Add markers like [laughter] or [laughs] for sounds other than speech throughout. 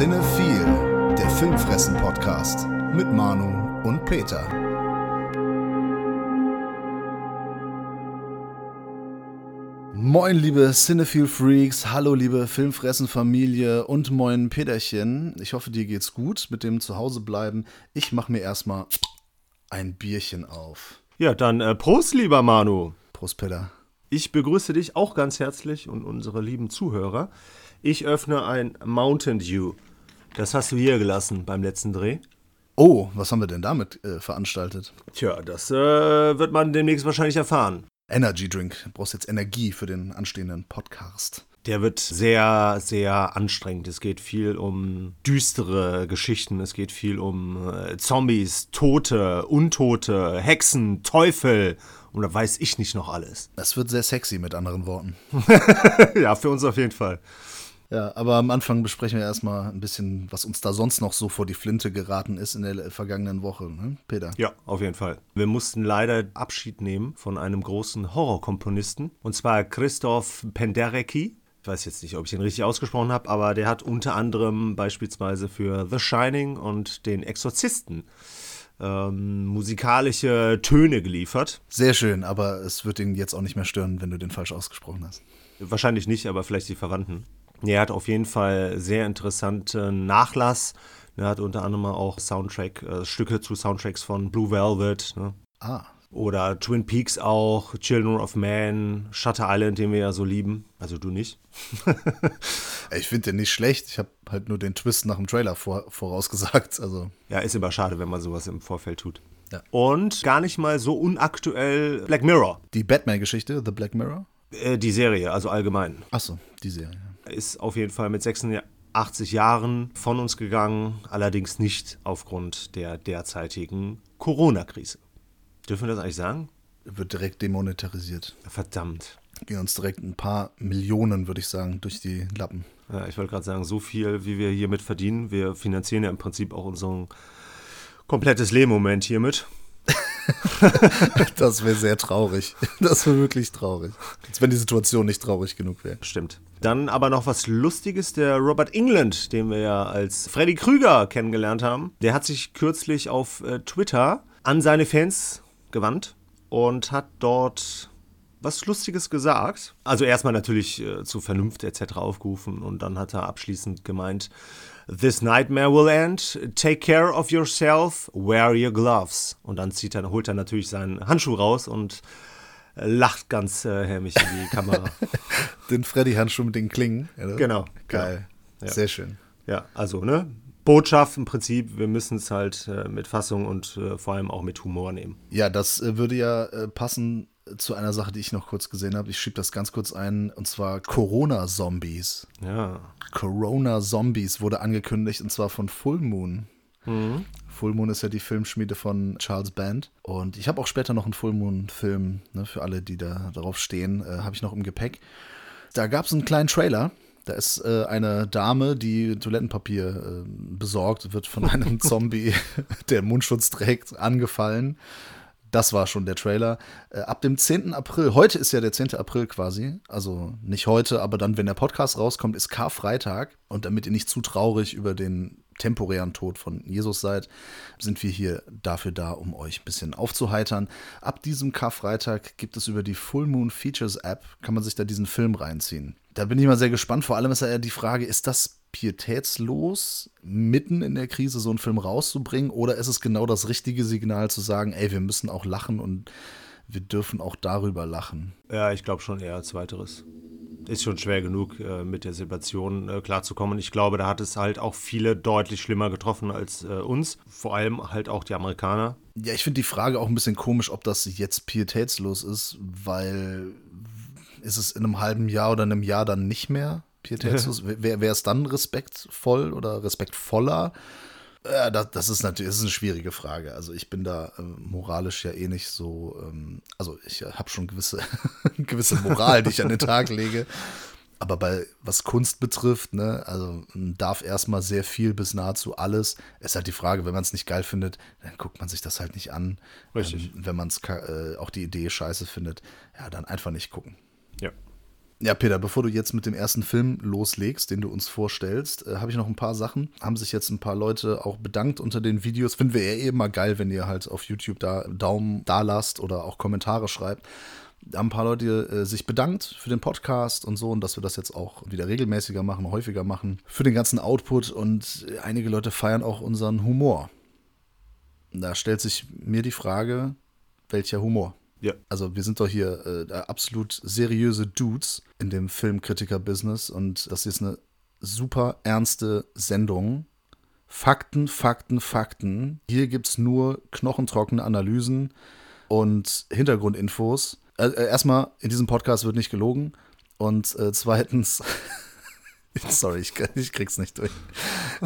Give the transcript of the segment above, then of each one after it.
Cinephile, der Filmfressen-Podcast mit Manu und Peter. Moin, liebe Cinephile Freaks, hallo, liebe Filmfressen-Familie und moin, Peterchen. Ich hoffe, dir geht's gut mit dem Zuhausebleiben. Ich mache mir erstmal ein Bierchen auf. Ja, dann äh, Prost, lieber Manu. Prost, Peter. Ich begrüße dich auch ganz herzlich und unsere lieben Zuhörer. Ich öffne ein Mountain Dew. Das hast du hier gelassen beim letzten Dreh. Oh, was haben wir denn damit äh, veranstaltet? Tja, das äh, wird man demnächst wahrscheinlich erfahren. Energy Drink. Du brauchst jetzt Energie für den anstehenden Podcast. Der wird sehr, sehr anstrengend. Es geht viel um düstere Geschichten. Es geht viel um äh, Zombies, Tote, Untote, Hexen, Teufel. Und da weiß ich nicht noch alles. Es wird sehr sexy, mit anderen Worten. [laughs] ja, für uns auf jeden Fall. Ja, aber am Anfang besprechen wir erstmal ein bisschen, was uns da sonst noch so vor die Flinte geraten ist in der vergangenen Woche, ne? Peter? Ja, auf jeden Fall. Wir mussten leider Abschied nehmen von einem großen Horrorkomponisten, und zwar Christoph Penderecki. Ich weiß jetzt nicht, ob ich ihn richtig ausgesprochen habe, aber der hat unter anderem beispielsweise für The Shining und den Exorzisten ähm, musikalische Töne geliefert. Sehr schön, aber es wird ihn jetzt auch nicht mehr stören, wenn du den falsch ausgesprochen hast. Wahrscheinlich nicht, aber vielleicht die Verwandten. Er hat auf jeden Fall sehr interessanten Nachlass. Er hat unter anderem auch Soundtrack, äh, Stücke zu Soundtracks von Blue Velvet. Ne? Ah. Oder Twin Peaks auch, Children of Man, Shutter Island, den wir ja so lieben. Also du nicht. [laughs] ich finde den nicht schlecht. Ich habe halt nur den Twist nach dem Trailer vor, vorausgesagt. Also. Ja, ist immer schade, wenn man sowas im Vorfeld tut. Ja. Und gar nicht mal so unaktuell Black Mirror. Die Batman-Geschichte, The Black Mirror? Äh, die Serie, also allgemein. Achso, die Serie. Ist auf jeden Fall mit 86 Jahren von uns gegangen, allerdings nicht aufgrund der derzeitigen Corona-Krise. Dürfen wir das eigentlich sagen? Wird direkt demonetarisiert. Verdammt. Gehen uns direkt ein paar Millionen, würde ich sagen, durch die Lappen. Ja, ich wollte gerade sagen, so viel, wie wir hiermit verdienen. Wir finanzieren ja im Prinzip auch unser komplettes Leben im Moment hiermit. [laughs] das wäre sehr traurig. Das wäre wirklich traurig. Als wenn die Situation nicht traurig genug wäre. Stimmt. Dann aber noch was Lustiges. Der Robert England, den wir ja als Freddy Krüger kennengelernt haben, der hat sich kürzlich auf äh, Twitter an seine Fans gewandt und hat dort was Lustiges gesagt. Also erstmal natürlich äh, zu Vernunft etc. aufgerufen und dann hat er abschließend gemeint, This nightmare will end. Take care of yourself. Wear your gloves. Und dann zieht er, holt er natürlich seinen Handschuh raus und lacht ganz äh, hämisch in die Kamera. [laughs] den Freddy-Handschuh mit den Klingen. Oder? Genau. Geil. Genau. Sehr schön. Ja, also, ne? Botschaft im Prinzip, wir müssen es halt äh, mit Fassung und äh, vor allem auch mit Humor nehmen. Ja, das äh, würde ja äh, passen zu einer Sache, die ich noch kurz gesehen habe. Ich schiebe das ganz kurz ein, und zwar Corona-Zombies. Ja. Corona-Zombies wurde angekündigt, und zwar von Full Moon. Mhm. Full Moon ist ja die Filmschmiede von Charles Band. Und ich habe auch später noch einen Full Moon-Film, ne, für alle, die da darauf stehen, äh, habe ich noch im Gepäck. Da gab es einen kleinen Trailer. Da ist äh, eine Dame, die Toilettenpapier äh, besorgt, wird von einem [laughs] Zombie, der Mundschutz trägt, angefallen. Das war schon der Trailer. Äh, ab dem 10. April, heute ist ja der 10. April quasi, also nicht heute, aber dann, wenn der Podcast rauskommt, ist Karfreitag. Und damit ihr nicht zu traurig über den temporären Tod von Jesus seid, sind wir hier dafür da, um euch ein bisschen aufzuheitern. Ab diesem Karfreitag gibt es über die Full Moon Features App, kann man sich da diesen Film reinziehen. Da bin ich mal sehr gespannt. Vor allem ist ja die Frage, ist das pietätslos, mitten in der Krise so einen Film rauszubringen? Oder ist es genau das richtige Signal zu sagen, ey, wir müssen auch lachen und wir dürfen auch darüber lachen? Ja, ich glaube schon eher als weiteres. Ist schon schwer genug, äh, mit der Situation äh, klarzukommen. Ich glaube, da hat es halt auch viele deutlich schlimmer getroffen als äh, uns. Vor allem halt auch die Amerikaner. Ja, ich finde die Frage auch ein bisschen komisch, ob das jetzt pietätslos ist, weil ist es in einem halben Jahr oder einem Jahr dann nicht mehr? pietätslos? [laughs] Wäre es dann respektvoll oder respektvoller? Ja, das, das, ist natürlich das ist eine schwierige Frage. Also ich bin da äh, moralisch ja eh nicht so, ähm, also ich äh, habe schon gewisse, [laughs] gewisse Moral, die ich an den Tag lege. Aber bei was Kunst betrifft, ne, also darf erstmal sehr viel bis nahezu alles. Ist halt die Frage, wenn man es nicht geil findet, dann guckt man sich das halt nicht an. Richtig. Ähm, wenn man es äh, auch die Idee scheiße findet, ja, dann einfach nicht gucken. Ja. Ja, Peter, bevor du jetzt mit dem ersten Film loslegst, den du uns vorstellst, äh, habe ich noch ein paar Sachen. Haben sich jetzt ein paar Leute auch bedankt unter den Videos. Finden wir ja eh immer geil, wenn ihr halt auf YouTube da Daumen da lasst oder auch Kommentare schreibt. Haben ein paar Leute äh, sich bedankt für den Podcast und so und dass wir das jetzt auch wieder regelmäßiger machen, häufiger machen, für den ganzen Output und einige Leute feiern auch unseren Humor. Da stellt sich mir die Frage, welcher Humor? Ja. Also wir sind doch hier äh, absolut seriöse Dudes in dem Filmkritiker-Business und das ist eine super ernste Sendung. Fakten, Fakten, Fakten. Hier gibt es nur knochentrockene Analysen und Hintergrundinfos. Äh, äh, erstmal, in diesem Podcast wird nicht gelogen. Und äh, zweitens, [laughs] sorry, ich, ich, krieg's nicht durch.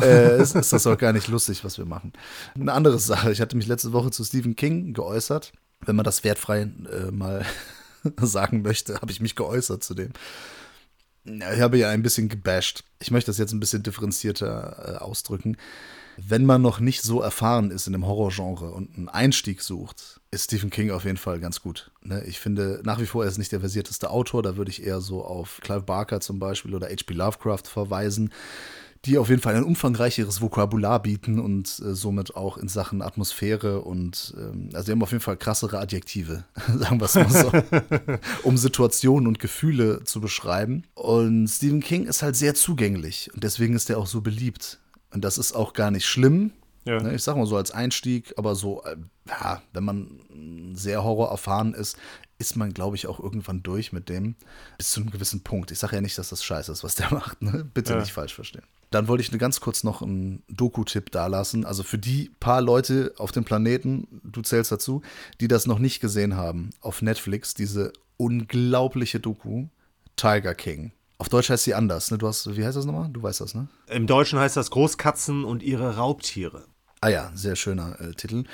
äh, ist, ist das auch gar nicht lustig, was wir machen. Eine andere Sache, ich hatte mich letzte Woche zu Stephen King geäußert. Wenn man das wertfrei äh, mal [laughs] sagen möchte, habe ich mich geäußert zu dem. Ich habe ja ein bisschen gebasht. Ich möchte das jetzt ein bisschen differenzierter äh, ausdrücken. Wenn man noch nicht so erfahren ist in dem Horrorgenre und einen Einstieg sucht, ist Stephen King auf jeden Fall ganz gut. Ne? Ich finde nach wie vor, er ist nicht der versierteste Autor. Da würde ich eher so auf Clive Barker zum Beispiel oder H.P. Lovecraft verweisen, die auf jeden Fall ein umfangreicheres Vokabular bieten und äh, somit auch in Sachen Atmosphäre und ähm, also die haben auf jeden Fall krassere Adjektive, [laughs] sagen wir es mal so, [laughs] um Situationen und Gefühle zu beschreiben. Und Stephen King ist halt sehr zugänglich und deswegen ist er auch so beliebt. Und das ist auch gar nicht schlimm. Ja. Ne, ich sag mal so als Einstieg, aber so, äh, ja, wenn man sehr Horror erfahren ist, ist man, glaube ich, auch irgendwann durch mit dem. Bis zu einem gewissen Punkt. Ich sage ja nicht, dass das scheiße ist, was der [laughs] macht. Ne? Bitte ja. nicht falsch verstehen. Dann wollte ich nur ganz kurz noch einen Doku-Tipp dalassen. Also für die paar Leute auf dem Planeten, du zählst dazu, die das noch nicht gesehen haben, auf Netflix, diese unglaubliche Doku Tiger King. Auf Deutsch heißt sie anders, ne? Du hast, wie heißt das nochmal? Du weißt das, ne? Im Deutschen heißt das Großkatzen und ihre Raubtiere. Ah ja, sehr schöner äh, Titel.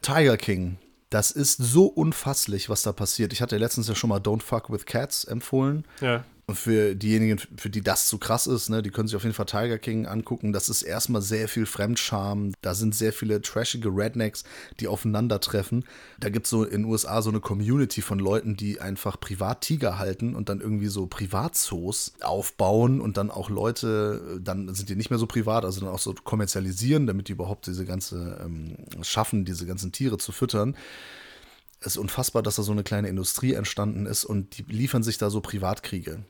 Tiger King. Das ist so unfasslich, was da passiert. Ich hatte letztens ja schon mal Don't Fuck with Cats empfohlen. Ja. Und für diejenigen, für die das zu krass ist, ne, die können sich auf jeden Fall Tiger King angucken. Das ist erstmal sehr viel Fremdscham. Da sind sehr viele trashige Rednecks, die aufeinandertreffen. Da gibt es so in den USA so eine Community von Leuten, die einfach Privat-Tiger halten und dann irgendwie so Privatzoos aufbauen und dann auch Leute, dann sind die nicht mehr so privat, also dann auch so kommerzialisieren, damit die überhaupt diese ganze ähm, schaffen, diese ganzen Tiere zu füttern es ist unfassbar, dass da so eine kleine Industrie entstanden ist und die liefern sich da so Privatkriege.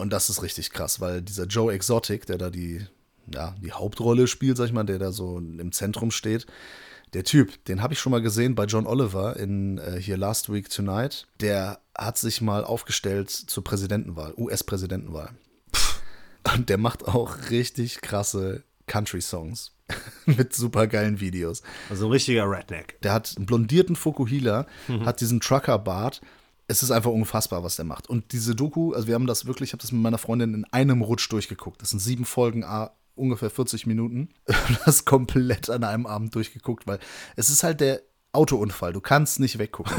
Und das ist richtig krass, weil dieser Joe Exotic, der da die, ja, die Hauptrolle spielt, sag ich mal, der da so im Zentrum steht, der Typ, den habe ich schon mal gesehen bei John Oliver in äh, hier Last Week Tonight. Der hat sich mal aufgestellt zur Präsidentenwahl, US-Präsidentenwahl. Und der macht auch richtig krasse Country-Songs [laughs] mit super geilen Videos. Also ein richtiger Redneck. Der hat einen blondierten Fukuhila, mhm. hat diesen Trucker-Bart es ist einfach unfassbar, was der macht. Und diese Doku, also wir haben das wirklich, ich habe das mit meiner Freundin in einem Rutsch durchgeguckt. Das sind sieben Folgen, ungefähr 40 Minuten. [laughs] Das komplett an einem Abend durchgeguckt, weil es ist halt der Autounfall. Du kannst nicht weggucken.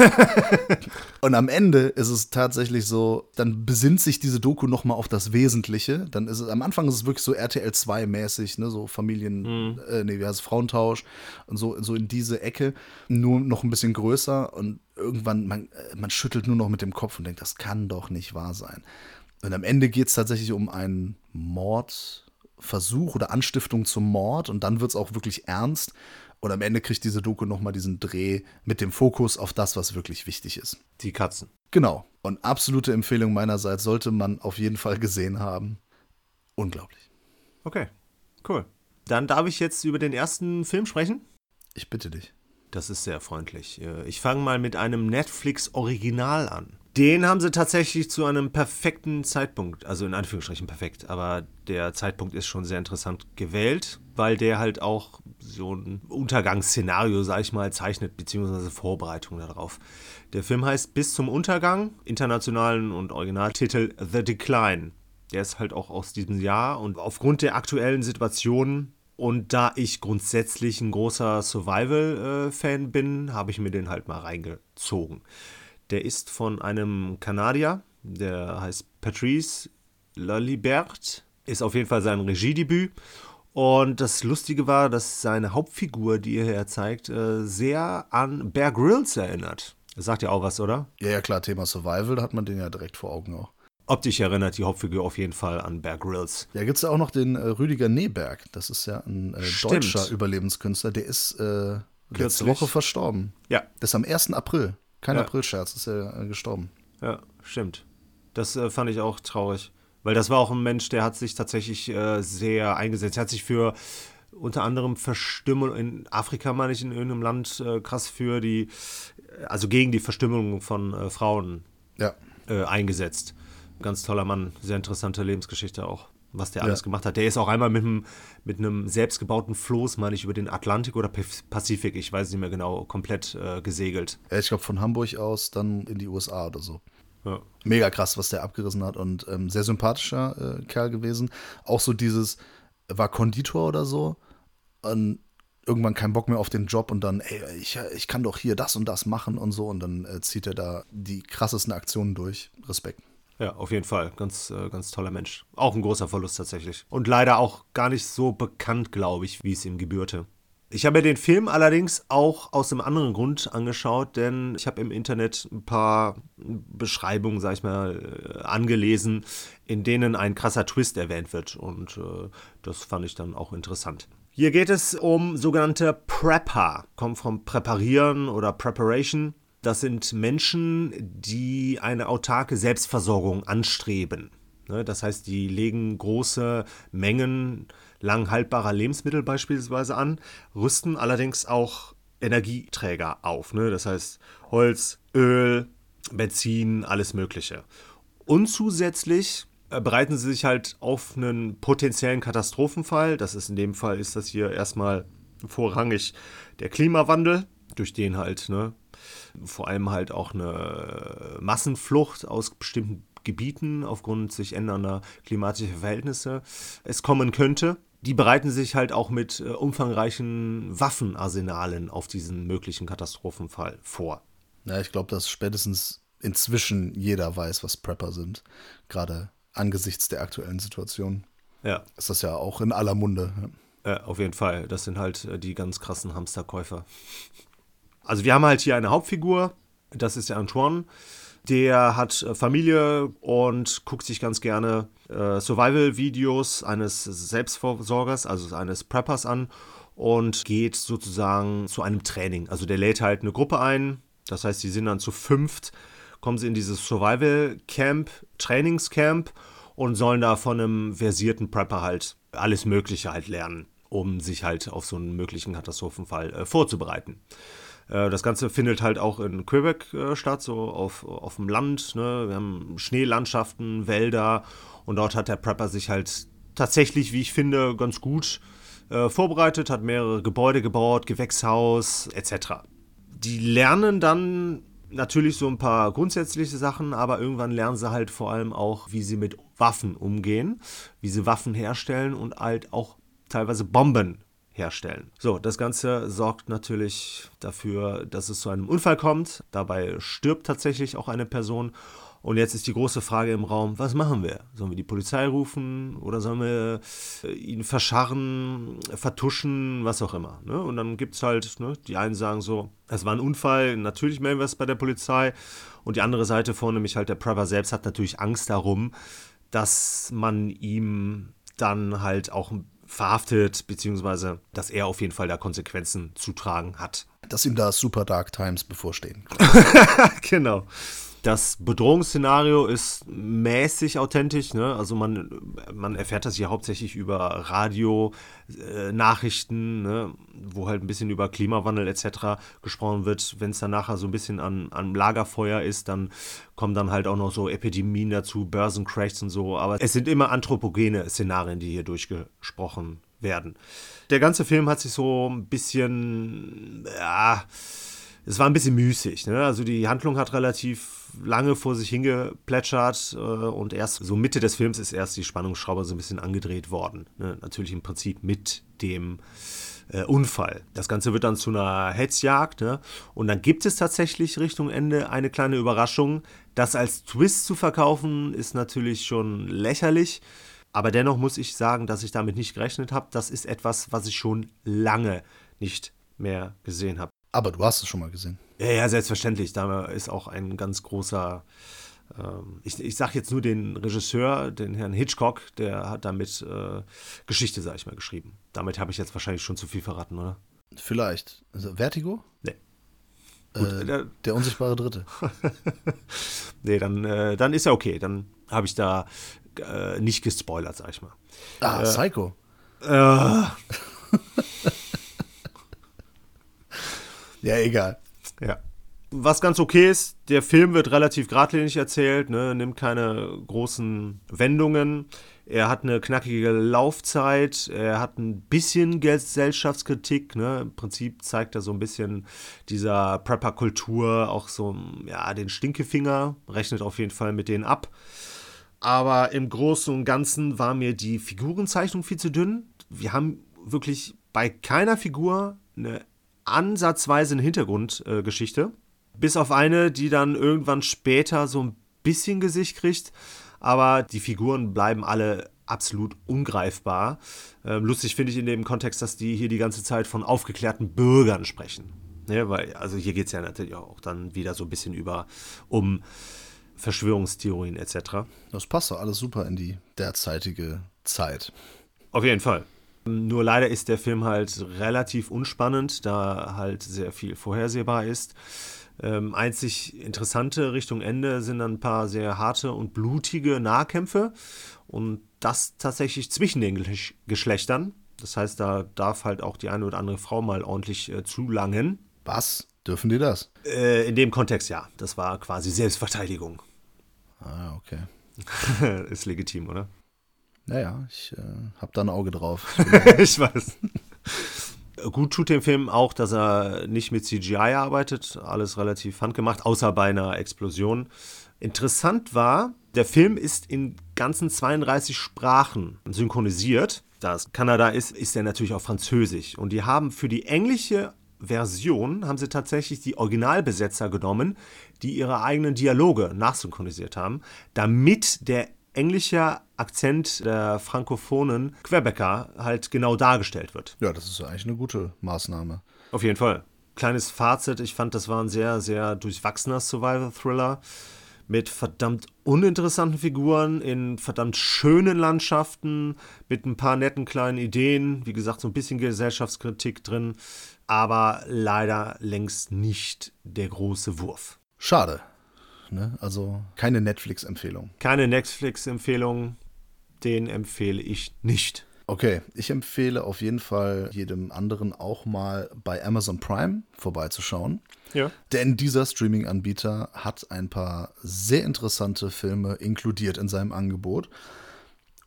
[laughs] und am Ende ist es tatsächlich so, dann besinnt sich diese Doku noch mal auf das Wesentliche. Dann ist es, am Anfang ist es wirklich so RTL 2 mäßig, ne, so Familien, mhm. äh, nee, wie heißt es, Frauentausch und so, so in diese Ecke. Nur noch ein bisschen größer und irgendwann, man, äh, man schüttelt nur noch mit dem Kopf und denkt, das kann doch nicht wahr sein. Und am Ende geht es tatsächlich um einen Mordversuch oder Anstiftung zum Mord und dann wird es auch wirklich ernst. Und am Ende kriegt diese Doku nochmal diesen Dreh mit dem Fokus auf das, was wirklich wichtig ist. Die Katzen. Genau. Und absolute Empfehlung meinerseits sollte man auf jeden Fall gesehen haben. Unglaublich. Okay, cool. Dann darf ich jetzt über den ersten Film sprechen? Ich bitte dich. Das ist sehr freundlich. Äh, ich fange mal mit einem Netflix-Original an. Den haben sie tatsächlich zu einem perfekten Zeitpunkt, also in Anführungsstrichen perfekt, aber der Zeitpunkt ist schon sehr interessant gewählt, weil der halt auch so ein Untergangsszenario, sag ich mal, zeichnet, beziehungsweise Vorbereitung darauf. Der Film heißt Bis zum Untergang, internationalen und Originaltitel The Decline. Der ist halt auch aus diesem Jahr und aufgrund der aktuellen Situation und da ich grundsätzlich ein großer Survival-Fan bin, habe ich mir den halt mal reingezogen. Der ist von einem Kanadier, der heißt Patrice La Liberte. Ist auf jeden Fall sein Regiedebüt. Und das Lustige war, dass seine Hauptfigur, die er hier zeigt, äh, sehr an Bear Grylls erinnert. Das sagt ja auch was, oder? Ja, ja, klar, Thema Survival, da hat man den ja direkt vor Augen auch. Optisch erinnert die Hauptfigur auf jeden Fall an Bear Grylls. Ja, gibt es ja auch noch den äh, Rüdiger Neberg. Das ist ja ein äh, deutscher Überlebenskünstler. Der ist äh, letzte Woche verstorben. Ja. Das ist am 1. April. Kein ja. Aprilscherz, ist er äh, gestorben. Ja, stimmt. Das äh, fand ich auch traurig. Weil das war auch ein Mensch, der hat sich tatsächlich äh, sehr eingesetzt. Er hat sich für unter anderem Verstimmung in Afrika, meine ich, in irgendeinem Land krass für die, also gegen die Verstimmung von Frauen ja. eingesetzt. Ganz toller Mann, sehr interessante Lebensgeschichte auch, was der alles ja. gemacht hat. Der ist auch einmal mit einem, mit einem selbstgebauten Floß, meine ich, über den Atlantik oder Pazifik, ich weiß nicht mehr genau, komplett äh, gesegelt. Ja, ich glaube von Hamburg aus dann in die USA oder so. Ja. Mega krass, was der abgerissen hat und ähm, sehr sympathischer äh, Kerl gewesen. Auch so dieses, war Konditor oder so und irgendwann keinen Bock mehr auf den Job und dann, ey, ich, ich kann doch hier das und das machen und so und dann äh, zieht er da die krassesten Aktionen durch. Respekt. Ja, auf jeden Fall. Ganz, äh, ganz toller Mensch. Auch ein großer Verlust tatsächlich. Und leider auch gar nicht so bekannt, glaube ich, wie es ihm gebührte. Ich habe mir den Film allerdings auch aus einem anderen Grund angeschaut, denn ich habe im Internet ein paar Beschreibungen, sag ich mal, äh, angelesen, in denen ein krasser Twist erwähnt wird. Und äh, das fand ich dann auch interessant. Hier geht es um sogenannte Prepper, kommt vom Präparieren oder Preparation. Das sind Menschen, die eine autarke Selbstversorgung anstreben. Ne, das heißt, die legen große Mengen lang haltbarer Lebensmittel beispielsweise an, rüsten allerdings auch Energieträger auf. Ne? Das heißt Holz, Öl, Benzin, alles Mögliche. Und zusätzlich äh, bereiten sie sich halt auf einen potenziellen Katastrophenfall. Das ist in dem Fall ist das hier erstmal vorrangig der Klimawandel, durch den halt ne, vor allem halt auch eine Massenflucht aus bestimmten Gebieten aufgrund sich ändernder klimatischer Verhältnisse es kommen könnte. Die bereiten sich halt auch mit äh, umfangreichen Waffenarsenalen auf diesen möglichen Katastrophenfall vor. Ja, ich glaube, dass spätestens inzwischen jeder weiß, was Prepper sind. Gerade angesichts der aktuellen Situation. Ja. Ist das ja auch in aller Munde. Ja, auf jeden Fall. Das sind halt äh, die ganz krassen Hamsterkäufer. Also wir haben halt hier eine Hauptfigur, das ist der Antoine. Der hat äh, Familie und guckt sich ganz gerne äh, Survival-Videos eines Selbstversorgers, also eines Preppers an und geht sozusagen zu einem Training. Also der lädt halt eine Gruppe ein, das heißt, die sind dann zu fünft, kommen sie in dieses Survival-Camp, Trainingscamp und sollen da von einem versierten Prepper halt alles Mögliche halt lernen, um sich halt auf so einen möglichen Katastrophenfall äh, vorzubereiten. Äh, das Ganze findet halt auch in Quebec äh, statt, so auf, auf dem Land. Ne? Wir haben Schneelandschaften, Wälder und dort hat der Prepper sich halt tatsächlich, wie ich finde, ganz gut äh, vorbereitet, hat mehrere Gebäude gebaut, Gewächshaus etc. Die lernen dann natürlich so ein paar grundsätzliche Sachen, aber irgendwann lernen sie halt vor allem auch, wie sie mit Waffen umgehen, wie sie Waffen herstellen und halt auch teilweise Bomben herstellen. So, das Ganze sorgt natürlich dafür, dass es zu einem Unfall kommt. Dabei stirbt tatsächlich auch eine Person. Und jetzt ist die große Frage im Raum, was machen wir? Sollen wir die Polizei rufen oder sollen wir äh, ihn verscharren, vertuschen, was auch immer? Ne? Und dann gibt es halt, ne, die einen sagen so, es war ein Unfall, natürlich melden wir es bei der Polizei. Und die andere Seite vorne, nämlich halt der Prepper selbst, hat natürlich Angst darum, dass man ihm dann halt auch verhaftet, beziehungsweise dass er auf jeden Fall da Konsequenzen zu tragen hat. Dass ihm da Super Dark Times bevorstehen. [laughs] genau. Das Bedrohungsszenario ist mäßig authentisch. Ne? Also man, man erfährt das hier hauptsächlich über Radio-Nachrichten, äh, ne? wo halt ein bisschen über Klimawandel etc. gesprochen wird. Wenn es dann nachher so ein bisschen an, an Lagerfeuer ist, dann kommen dann halt auch noch so Epidemien dazu, Börsencrashs und so. Aber es sind immer anthropogene Szenarien, die hier durchgesprochen werden. Der ganze Film hat sich so ein bisschen, ja, es war ein bisschen müßig. Ne? Also die Handlung hat relativ lange vor sich hingeplätschert äh, und erst so Mitte des Films ist erst die Spannungsschraube so ein bisschen angedreht worden. Ne? Natürlich im Prinzip mit dem äh, Unfall. Das Ganze wird dann zu einer Hetzjagd. Ne? Und dann gibt es tatsächlich Richtung Ende eine kleine Überraschung. Das als Twist zu verkaufen, ist natürlich schon lächerlich. Aber dennoch muss ich sagen, dass ich damit nicht gerechnet habe. Das ist etwas, was ich schon lange nicht mehr gesehen habe. Aber du hast es schon mal gesehen. Ja, ja, selbstverständlich. Da ist auch ein ganz großer ähm, ich, ich sage jetzt nur den Regisseur, den Herrn Hitchcock, der hat damit äh, Geschichte, sag ich mal, geschrieben. Damit habe ich jetzt wahrscheinlich schon zu viel verraten, oder? Vielleicht. Also Vertigo? Nee. Gut, äh, der, der, unsichtbare Dritte. [laughs] nee, dann, äh, dann ist ja okay. Dann habe ich da äh, nicht gespoilert, sag ich mal. Ah, äh, Psycho. Äh. [laughs] ja, egal. Ja was ganz okay ist, der Film wird relativ geradlinig erzählt, ne, nimmt keine großen Wendungen. Er hat eine knackige Laufzeit, er hat ein bisschen Gesellschaftskritik. Ne? Im Prinzip zeigt er so ein bisschen dieser Prepper-Kultur auch so ja, den Stinkefinger, rechnet auf jeden Fall mit denen ab. Aber im Großen und Ganzen war mir die Figurenzeichnung viel zu dünn. Wir haben wirklich bei keiner Figur eine ansatzweise eine Hintergrundgeschichte. Bis auf eine, die dann irgendwann später so ein bisschen Gesicht kriegt. Aber die Figuren bleiben alle absolut ungreifbar. Ähm, lustig finde ich in dem Kontext, dass die hier die ganze Zeit von aufgeklärten Bürgern sprechen. Ja, weil, also hier geht es ja natürlich auch dann wieder so ein bisschen über um Verschwörungstheorien etc. Das passt doch alles super in die derzeitige Zeit. Auf jeden Fall. Nur leider ist der Film halt relativ unspannend, da halt sehr viel vorhersehbar ist. Ähm, einzig interessante Richtung Ende sind dann ein paar sehr harte und blutige Nahkämpfe und das tatsächlich zwischen den Geschlechtern. Das heißt, da darf halt auch die eine oder andere Frau mal ordentlich äh, zulangen. Was? Dürfen die das? Äh, in dem Kontext ja. Das war quasi Selbstverteidigung. Ah, okay. [laughs] Ist legitim, oder? Naja, ich äh, habe da ein Auge drauf. [laughs] ich weiß. Gut tut dem Film auch, dass er nicht mit CGI arbeitet, alles relativ handgemacht, außer bei einer Explosion. Interessant war, der Film ist in ganzen 32 Sprachen synchronisiert. Da es Kanada ist, ist er natürlich auch französisch. Und die haben für die englische Version, haben sie tatsächlich die Originalbesetzer genommen, die ihre eigenen Dialoge nachsynchronisiert haben, damit der englischer Akzent der frankophonen Quebecer halt genau dargestellt wird. Ja, das ist eigentlich eine gute Maßnahme. Auf jeden Fall. Kleines Fazit, ich fand, das war ein sehr, sehr durchwachsener Survival-Thriller mit verdammt uninteressanten Figuren in verdammt schönen Landschaften, mit ein paar netten kleinen Ideen, wie gesagt, so ein bisschen Gesellschaftskritik drin, aber leider längst nicht der große Wurf. Schade. Ne? Also keine Netflix-Empfehlung. Keine Netflix-Empfehlung, den empfehle ich nicht. Okay, ich empfehle auf jeden Fall jedem anderen auch mal bei Amazon Prime vorbeizuschauen. Ja. Denn dieser Streaming-Anbieter hat ein paar sehr interessante Filme inkludiert in seinem Angebot.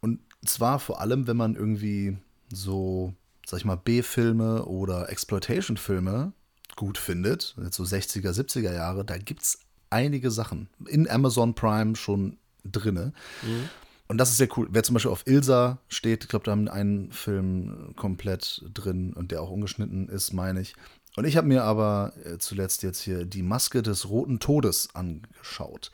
Und zwar vor allem, wenn man irgendwie so, sag ich mal, B-Filme oder Exploitation-Filme gut findet, so 60er, 70er Jahre, da gibt es einige Sachen in Amazon Prime schon drinne. Mhm. Und das ist sehr cool. Wer zum Beispiel auf Ilsa steht, ich glaube, da haben einen Film komplett drin und der auch ungeschnitten ist, meine ich. Und ich habe mir aber äh, zuletzt jetzt hier die Maske des Roten Todes angeschaut.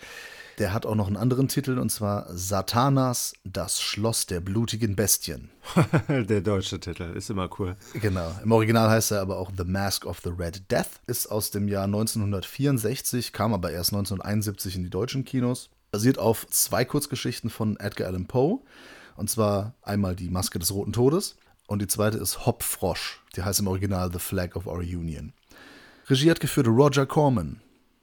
Der hat auch noch einen anderen Titel und zwar Satanas, das Schloss der blutigen Bestien. [laughs] der deutsche Titel ist immer cool. Genau. Im Original heißt er aber auch The Mask of the Red Death. Ist aus dem Jahr 1964, kam aber erst 1971 in die deutschen Kinos. Basiert auf zwei Kurzgeschichten von Edgar Allan Poe. Und zwar einmal die Maske des Roten Todes und die zweite ist Hop Frosch. Die heißt im Original The Flag of Our Union. Regie hat geführt Roger Corman.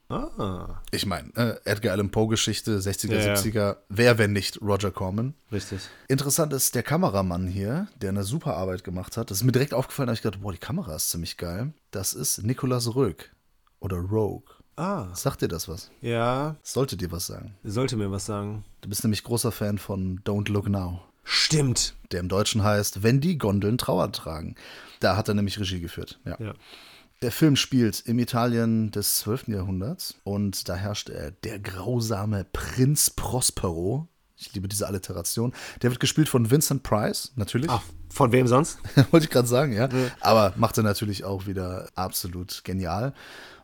Ah. Ich meine, äh, Edgar Allan Poe-Geschichte, 60er, ja, 70er. Wer, wenn nicht Roger Corman? Richtig. Interessant ist der Kameramann hier, der eine super Arbeit gemacht hat. Das ist mir direkt aufgefallen, da habe ich gedacht, boah, die Kamera ist ziemlich geil. Das ist Nicolas Röck oder Rogue. Ah. Sagt dir das was? Ja. Sollte dir was sagen. Sollte mir was sagen. Du bist nämlich großer Fan von Don't Look Now. Stimmt. Der im Deutschen heißt, wenn die Gondeln Trauer tragen. Da hat er nämlich Regie geführt. Ja. ja. Der Film spielt im Italien des 12. Jahrhunderts und da herrscht er der grausame Prinz Prospero. Ich liebe diese Alliteration. Der wird gespielt von Vincent Price, natürlich. Ach, von wem sonst? [laughs] Wollte ich gerade sagen, ja. ja. Aber macht er natürlich auch wieder absolut genial.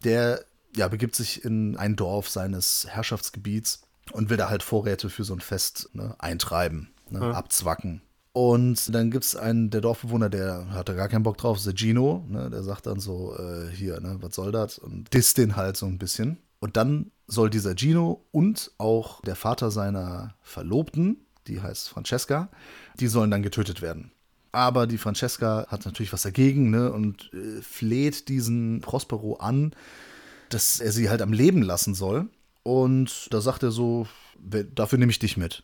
Der ja, begibt sich in ein Dorf seines Herrschaftsgebiets und will da halt Vorräte für so ein Fest ne, eintreiben, ne, ja. abzwacken. Und dann gibt es einen, der Dorfbewohner, der hat da gar keinen Bock drauf, der Gino, ne, der sagt dann so, äh, hier, ne, was soll das? Und disst den halt so ein bisschen. Und dann soll dieser Gino und auch der Vater seiner Verlobten, die heißt Francesca, die sollen dann getötet werden. Aber die Francesca hat natürlich was dagegen ne, und äh, fleht diesen Prospero an, dass er sie halt am Leben lassen soll. Und da sagt er so, dafür nehme ich dich mit.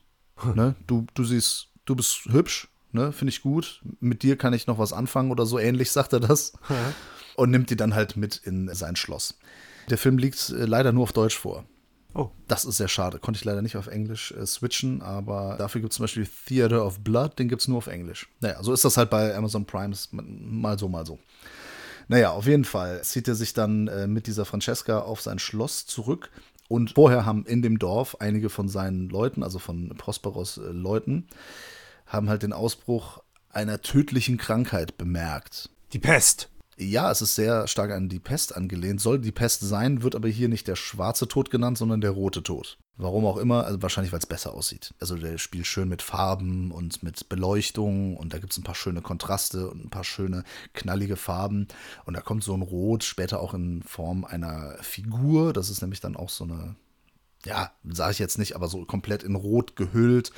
Ne? Du, du siehst, du bist hübsch, ne? finde ich gut. Mit dir kann ich noch was anfangen oder so ähnlich, [laughs] sagt er das. Und nimmt die dann halt mit in sein Schloss. Der Film liegt äh, leider nur auf Deutsch vor. Oh. Das ist sehr schade. Konnte ich leider nicht auf Englisch äh, switchen, aber dafür gibt es zum Beispiel Theater of Blood, den gibt es nur auf Englisch. Naja, so ist das halt bei Amazon Prime, mal so, mal so. Naja, auf jeden Fall zieht er sich dann äh, mit dieser Francesca auf sein Schloss zurück. Und vorher haben in dem Dorf einige von seinen Leuten, also von Prosperos äh, Leuten, haben halt den Ausbruch einer tödlichen Krankheit bemerkt. Die Pest. Ja, es ist sehr stark an die Pest angelehnt. Soll die Pest sein, wird aber hier nicht der schwarze Tod genannt, sondern der rote Tod. Warum auch immer, also wahrscheinlich, weil es besser aussieht. Also der spielt schön mit Farben und mit Beleuchtung und da gibt es ein paar schöne Kontraste und ein paar schöne knallige Farben. Und da kommt so ein Rot später auch in Form einer Figur. Das ist nämlich dann auch so eine, ja, sage ich jetzt nicht, aber so komplett in Rot gehüllt.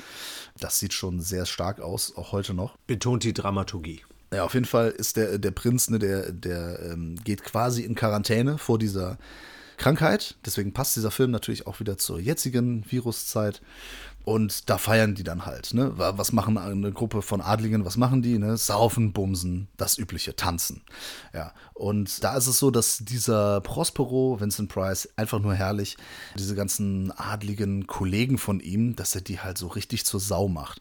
Das sieht schon sehr stark aus, auch heute noch. Betont die Dramaturgie. Ja, auf jeden Fall ist der, der Prinz, ne, der, der ähm, geht quasi in Quarantäne vor dieser Krankheit. Deswegen passt dieser Film natürlich auch wieder zur jetzigen Viruszeit. Und da feiern die dann halt. Ne? Was machen eine Gruppe von Adligen? Was machen die? Ne? Saufen, bumsen, das übliche, tanzen. Ja. Und da ist es so, dass dieser Prospero, Vincent Price, einfach nur herrlich, diese ganzen adligen Kollegen von ihm, dass er die halt so richtig zur Sau macht.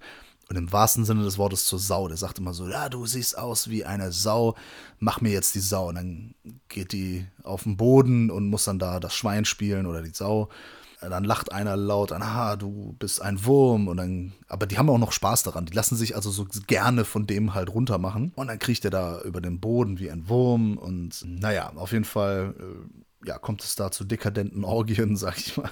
Und im wahrsten Sinne des Wortes zur Sau. Der sagt immer so, ja, du siehst aus wie eine Sau, mach mir jetzt die Sau. Und dann geht die auf den Boden und muss dann da das Schwein spielen oder die Sau. Dann lacht einer laut, aha, du bist ein Wurm. Und dann, aber die haben auch noch Spaß daran. Die lassen sich also so gerne von dem halt runtermachen. Und dann kriecht er da über den Boden wie ein Wurm. Und naja, auf jeden Fall äh, ja, kommt es da zu dekadenten Orgien, [laughs] sag ich mal.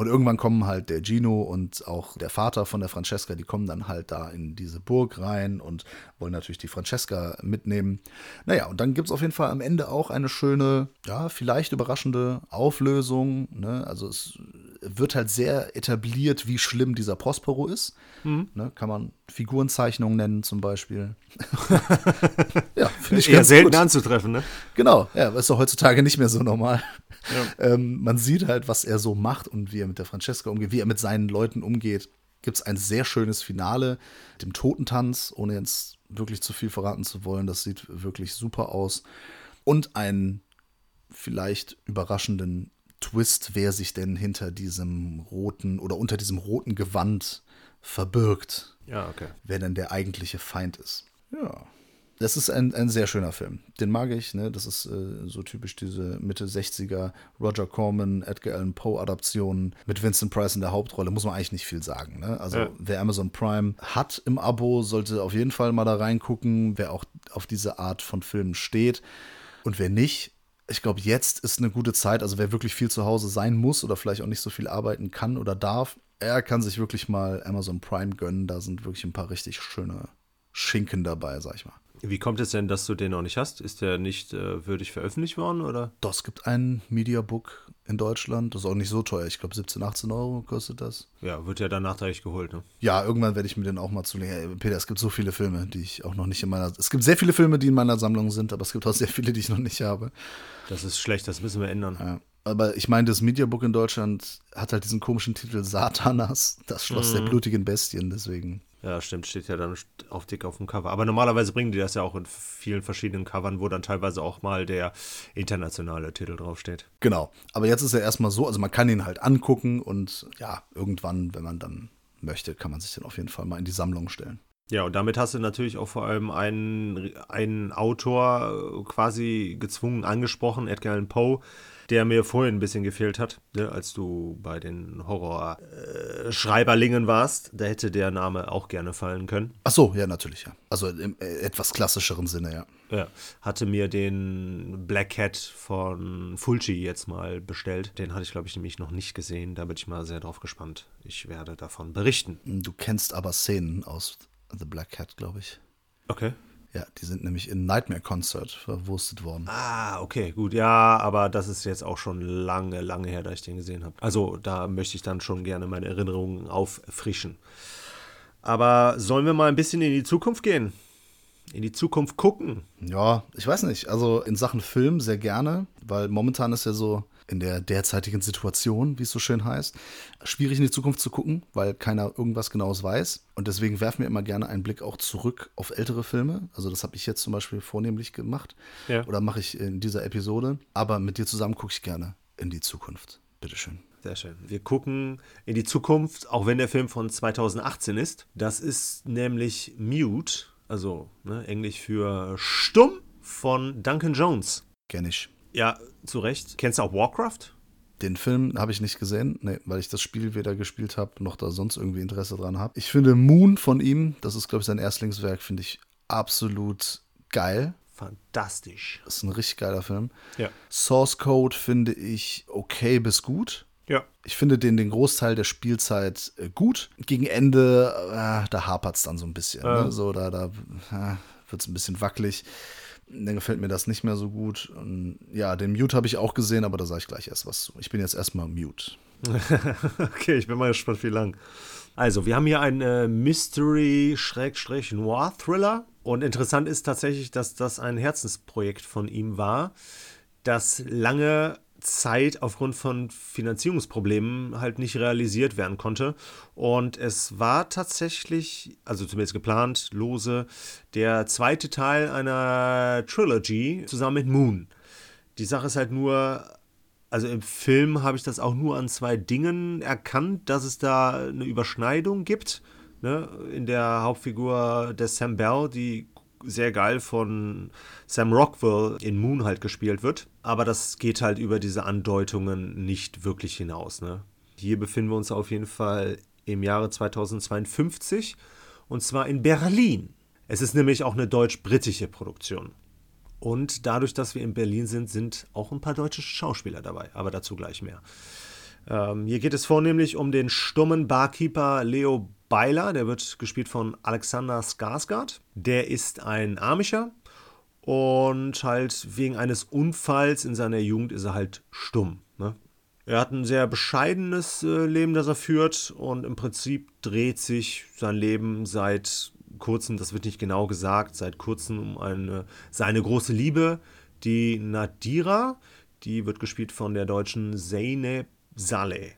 Und irgendwann kommen halt der Gino und auch der Vater von der Francesca, die kommen dann halt da in diese Burg rein und wollen natürlich die Francesca mitnehmen. Naja, und dann gibt es auf jeden Fall am Ende auch eine schöne, ja, vielleicht überraschende Auflösung. Ne? Also es wird halt sehr etabliert, wie schlimm dieser Prospero ist. Mhm. Ne? Kann man Figurenzeichnungen nennen zum Beispiel. [laughs] ja, finde ich Eher ganz selten gut. anzutreffen, ne? Genau, ja, ist doch heutzutage nicht mehr so normal. Ja. Ähm, man sieht halt, was er so macht und wie er mit der Francesca umgeht, wie er mit seinen Leuten umgeht. Gibt es ein sehr schönes Finale, dem Totentanz, ohne jetzt wirklich zu viel verraten zu wollen. Das sieht wirklich super aus. Und einen vielleicht überraschenden Twist, wer sich denn hinter diesem roten oder unter diesem roten Gewand verbirgt. Ja, okay. Wer denn der eigentliche Feind ist. Ja. Das ist ein, ein sehr schöner Film. Den mag ich. Ne? Das ist äh, so typisch diese Mitte 60er Roger Corman, Edgar Allan Poe Adaptionen mit Vincent Price in der Hauptrolle. Muss man eigentlich nicht viel sagen. Ne? Also ja. wer Amazon Prime hat im Abo, sollte auf jeden Fall mal da reingucken. Wer auch auf diese Art von Filmen steht. Und wer nicht, ich glaube, jetzt ist eine gute Zeit. Also wer wirklich viel zu Hause sein muss oder vielleicht auch nicht so viel arbeiten kann oder darf, er kann sich wirklich mal Amazon Prime gönnen. Da sind wirklich ein paar richtig schöne Schinken dabei, sag ich mal. Wie kommt es denn, dass du den noch nicht hast? Ist der nicht äh, würdig veröffentlicht worden, oder? Doch, es gibt ein Mediabook in Deutschland. Das ist auch nicht so teuer. Ich glaube, 17, 18 Euro kostet das. Ja, wird ja dann nachträglich geholt, ne? Ja, irgendwann werde ich mir den auch mal zulegen. Peter, es gibt so viele Filme, die ich auch noch nicht in meiner. Es gibt sehr viele Filme, die in meiner Sammlung sind, aber es gibt auch sehr viele, die ich noch nicht habe. Das ist schlecht, das müssen wir ändern. Ja. Aber ich meine, das Mediabook in Deutschland hat halt diesen komischen Titel Satanas, das Schloss mhm. der blutigen Bestien, deswegen. Ja, stimmt, steht ja dann auf dick auf dem Cover. Aber normalerweise bringen die das ja auch in vielen verschiedenen Covern, wo dann teilweise auch mal der internationale Titel draufsteht. Genau. Aber jetzt ist er erstmal so, also man kann ihn halt angucken und ja, irgendwann, wenn man dann möchte, kann man sich den auf jeden Fall mal in die Sammlung stellen. Ja, und damit hast du natürlich auch vor allem einen, einen Autor quasi gezwungen angesprochen, Edgar Allan Poe, der mir vorhin ein bisschen gefehlt hat, ne, als du bei den Horror-Schreiberlingen äh, warst. Da hätte der Name auch gerne fallen können. Ach so, ja, natürlich, ja. Also im äh, etwas klassischeren Sinne, ja. Ja, hatte mir den Black Cat von Fulci jetzt mal bestellt. Den hatte ich, glaube ich, nämlich noch nicht gesehen. Da bin ich mal sehr drauf gespannt. Ich werde davon berichten. Du kennst aber Szenen aus The Black Cat, glaube ich. Okay. Ja, die sind nämlich in Nightmare Concert verwurstet worden. Ah, okay, gut. Ja, aber das ist jetzt auch schon lange, lange her, dass ich den gesehen habe. Also da möchte ich dann schon gerne meine Erinnerungen auffrischen. Aber sollen wir mal ein bisschen in die Zukunft gehen? In die Zukunft gucken? Ja, ich weiß nicht. Also in Sachen Film sehr gerne, weil momentan ist ja so in der derzeitigen Situation, wie es so schön heißt, schwierig in die Zukunft zu gucken, weil keiner irgendwas Genaues weiß. Und deswegen werfen wir immer gerne einen Blick auch zurück auf ältere Filme. Also das habe ich jetzt zum Beispiel vornehmlich gemacht. Ja. Oder mache ich in dieser Episode. Aber mit dir zusammen gucke ich gerne in die Zukunft. Bitteschön. Sehr schön. Wir gucken in die Zukunft, auch wenn der Film von 2018 ist. Das ist nämlich Mute, also ne, Englisch für Stumm von Duncan Jones. Kenn ich. Ja, zu Recht. Kennst du auch Warcraft? Den Film habe ich nicht gesehen, nee, weil ich das Spiel weder gespielt habe, noch da sonst irgendwie Interesse dran habe. Ich finde Moon von ihm, das ist, glaube ich, sein Erstlingswerk, finde ich absolut geil. Fantastisch. Das ist ein richtig geiler Film. Ja. Source Code finde ich okay bis gut. Ja. Ich finde den, den Großteil der Spielzeit äh, gut. Gegen Ende, äh, da hapert es dann so ein bisschen. Äh. Ne? So, da, da äh, wird es ein bisschen wackelig dann gefällt mir das nicht mehr so gut. Und ja, den Mute habe ich auch gesehen, aber da sage ich gleich erst was zu. Ich bin jetzt erstmal Mute. [laughs] okay, ich bin mal gespannt, wie lang. Also, wir haben hier einen äh, Mystery-Noir-Thriller. Und interessant ist tatsächlich, dass das ein Herzensprojekt von ihm war, das lange Zeit aufgrund von Finanzierungsproblemen halt nicht realisiert werden konnte. Und es war tatsächlich, also zumindest geplant, lose, der zweite Teil einer Trilogy zusammen mit Moon. Die Sache ist halt nur, also im Film habe ich das auch nur an zwei Dingen erkannt, dass es da eine Überschneidung gibt. Ne? In der Hauptfigur der Sam Bell, die sehr geil von Sam Rockwell in Moon halt gespielt wird. Aber das geht halt über diese Andeutungen nicht wirklich hinaus. Ne? Hier befinden wir uns auf jeden Fall im Jahre 2052 und zwar in Berlin. Es ist nämlich auch eine deutsch-britische Produktion. Und dadurch, dass wir in Berlin sind, sind auch ein paar deutsche Schauspieler dabei, aber dazu gleich mehr. Ähm, hier geht es vornehmlich um den stummen Barkeeper Leo Beiler, der wird gespielt von Alexander Skarsgård. Der ist ein Amischer und halt wegen eines Unfalls in seiner Jugend ist er halt stumm. Ne? Er hat ein sehr bescheidenes äh, Leben, das er führt und im Prinzip dreht sich sein Leben seit kurzem, das wird nicht genau gesagt, seit kurzem um eine, seine große Liebe, die Nadira, die wird gespielt von der deutschen Zeynep Saleh.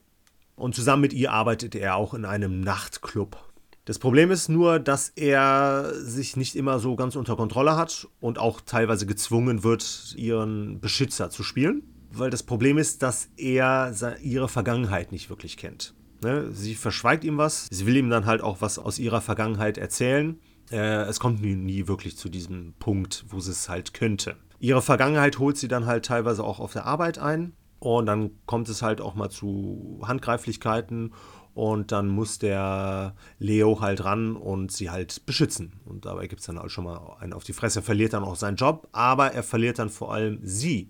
Und zusammen mit ihr arbeitet er auch in einem Nachtclub. Das Problem ist nur, dass er sich nicht immer so ganz unter Kontrolle hat und auch teilweise gezwungen wird, ihren Beschützer zu spielen. Weil das Problem ist, dass er ihre Vergangenheit nicht wirklich kennt. Ne? Sie verschweigt ihm was, sie will ihm dann halt auch was aus ihrer Vergangenheit erzählen. Äh, es kommt nie, nie wirklich zu diesem Punkt, wo sie es halt könnte. Ihre Vergangenheit holt sie dann halt teilweise auch auf der Arbeit ein und dann kommt es halt auch mal zu Handgreiflichkeiten und dann muss der Leo halt ran und sie halt beschützen. Und dabei gibt es dann auch schon mal einen auf die Fresse, verliert dann auch seinen Job, aber er verliert dann vor allem sie.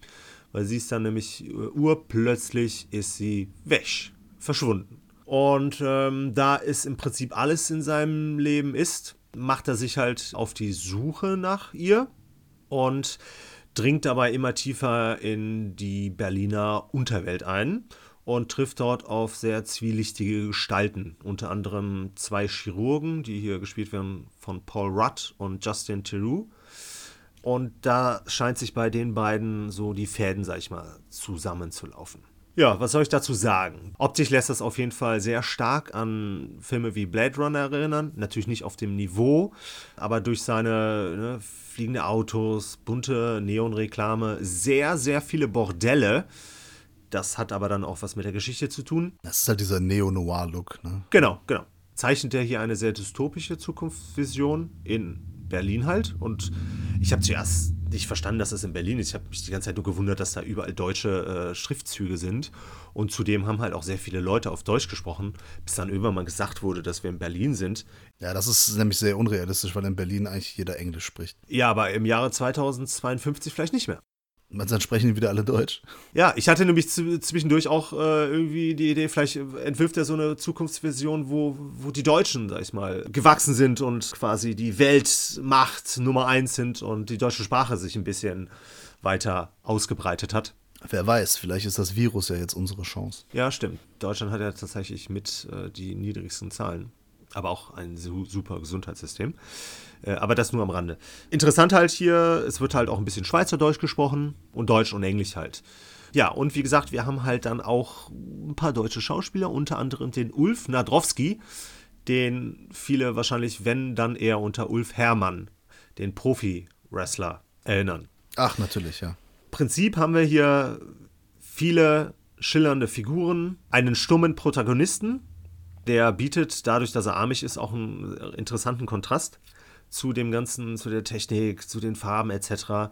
Weil sie ist dann nämlich äh, urplötzlich ist sie weg, verschwunden. Und ähm, da es im Prinzip alles in seinem Leben ist, macht er sich halt auf die Suche nach ihr. Und dringt dabei immer tiefer in die Berliner Unterwelt ein und trifft dort auf sehr zwielichtige Gestalten, unter anderem zwei Chirurgen, die hier gespielt werden von Paul Rudd und Justin Theroux. Und da scheint sich bei den beiden so die Fäden, sag ich mal, zusammenzulaufen. Ja, was soll ich dazu sagen? Optisch lässt das auf jeden Fall sehr stark an Filme wie Blade Runner erinnern. Natürlich nicht auf dem Niveau, aber durch seine ne, fliegende Autos, bunte Neonreklame, sehr, sehr viele Bordelle. Das hat aber dann auch was mit der Geschichte zu tun. Das ist halt dieser Neo-Noir-Look, ne? Genau, genau. zeichnet er hier eine sehr dystopische Zukunftsvision in Berlin halt. Und ich habe zuerst nicht verstanden, dass das in Berlin ist. Ich habe mich die ganze Zeit nur gewundert, dass da überall deutsche äh, Schriftzüge sind. Und zudem haben halt auch sehr viele Leute auf Deutsch gesprochen, bis dann irgendwann mal gesagt wurde, dass wir in Berlin sind. Ja, das ist nämlich sehr unrealistisch, weil in Berlin eigentlich jeder Englisch spricht. Ja, aber im Jahre 2052 vielleicht nicht mehr. Dann sprechen die wieder alle Deutsch. Ja, ich hatte nämlich zwischendurch auch äh, irgendwie die Idee, vielleicht entwirft er so eine Zukunftsvision, wo, wo die Deutschen, sag ich mal, gewachsen sind und quasi die Weltmacht Nummer eins sind und die deutsche Sprache sich ein bisschen weiter ausgebreitet hat. Wer weiß, vielleicht ist das Virus ja jetzt unsere Chance. Ja, stimmt. Deutschland hat ja tatsächlich mit äh, die niedrigsten Zahlen, aber auch ein super Gesundheitssystem. Äh, aber das nur am Rande. Interessant halt hier, es wird halt auch ein bisschen Schweizerdeutsch gesprochen und Deutsch und Englisch halt. Ja, und wie gesagt, wir haben halt dann auch ein paar deutsche Schauspieler, unter anderem den Ulf Nadrowski, den viele wahrscheinlich, wenn dann eher unter Ulf Herrmann, den Profi-Wrestler, erinnern. Ach, natürlich, ja. Prinzip haben wir hier viele schillernde Figuren, einen stummen Protagonisten, der bietet dadurch, dass er armig ist, auch einen interessanten Kontrast zu dem ganzen, zu der Technik, zu den Farben etc.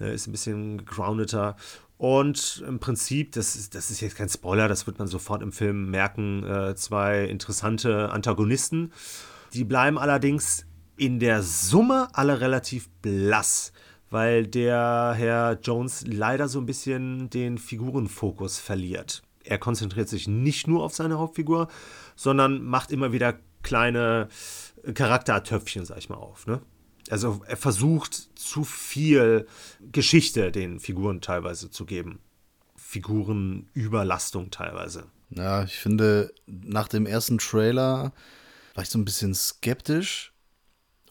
Äh, ist ein bisschen groundeter. Und im Prinzip, das ist, das ist jetzt kein Spoiler, das wird man sofort im Film merken, äh, zwei interessante Antagonisten. Die bleiben allerdings in der Summe alle relativ blass, weil der Herr Jones leider so ein bisschen den Figurenfokus verliert. Er konzentriert sich nicht nur auf seine Hauptfigur, sondern macht immer wieder kleine Charaktertöpfchen, sag ich mal, auf. Ne? Also er versucht zu viel Geschichte den Figuren teilweise zu geben. Figurenüberlastung teilweise. Ja, ich finde, nach dem ersten Trailer war ich so ein bisschen skeptisch.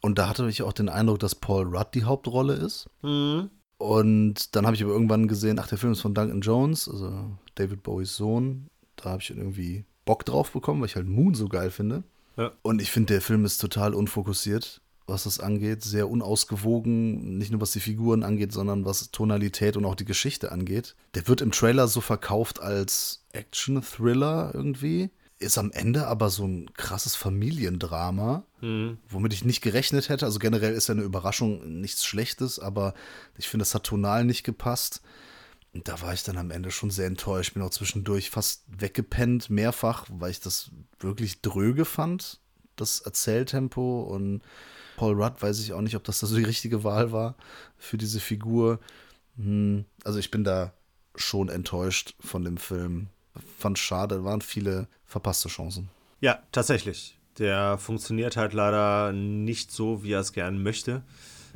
Und da hatte ich auch den Eindruck, dass Paul Rudd die Hauptrolle ist. Mhm. Und dann habe ich aber irgendwann gesehen, ach, der Film ist von Duncan Jones, also David Bowies Sohn. Da habe ich irgendwie Bock drauf bekommen, weil ich halt Moon so geil finde. Ja. Und ich finde, der Film ist total unfokussiert, was das angeht. Sehr unausgewogen, nicht nur was die Figuren angeht, sondern was Tonalität und auch die Geschichte angeht. Der wird im Trailer so verkauft als Action-Thriller irgendwie. Ist am Ende aber so ein krasses Familiendrama, mhm. womit ich nicht gerechnet hätte. Also generell ist ja eine Überraschung nichts Schlechtes, aber ich finde, es hat tonal nicht gepasst. Und da war ich dann am Ende schon sehr enttäuscht. Bin auch zwischendurch fast weggepennt, mehrfach, weil ich das wirklich dröge fand, das Erzähltempo. Und Paul Rudd weiß ich auch nicht, ob das so die richtige Wahl war für diese Figur. Hm, also ich bin da schon enttäuscht von dem Film. Fand schade, waren viele verpasste Chancen. Ja, tatsächlich. Der funktioniert halt leider nicht so, wie er es gerne möchte.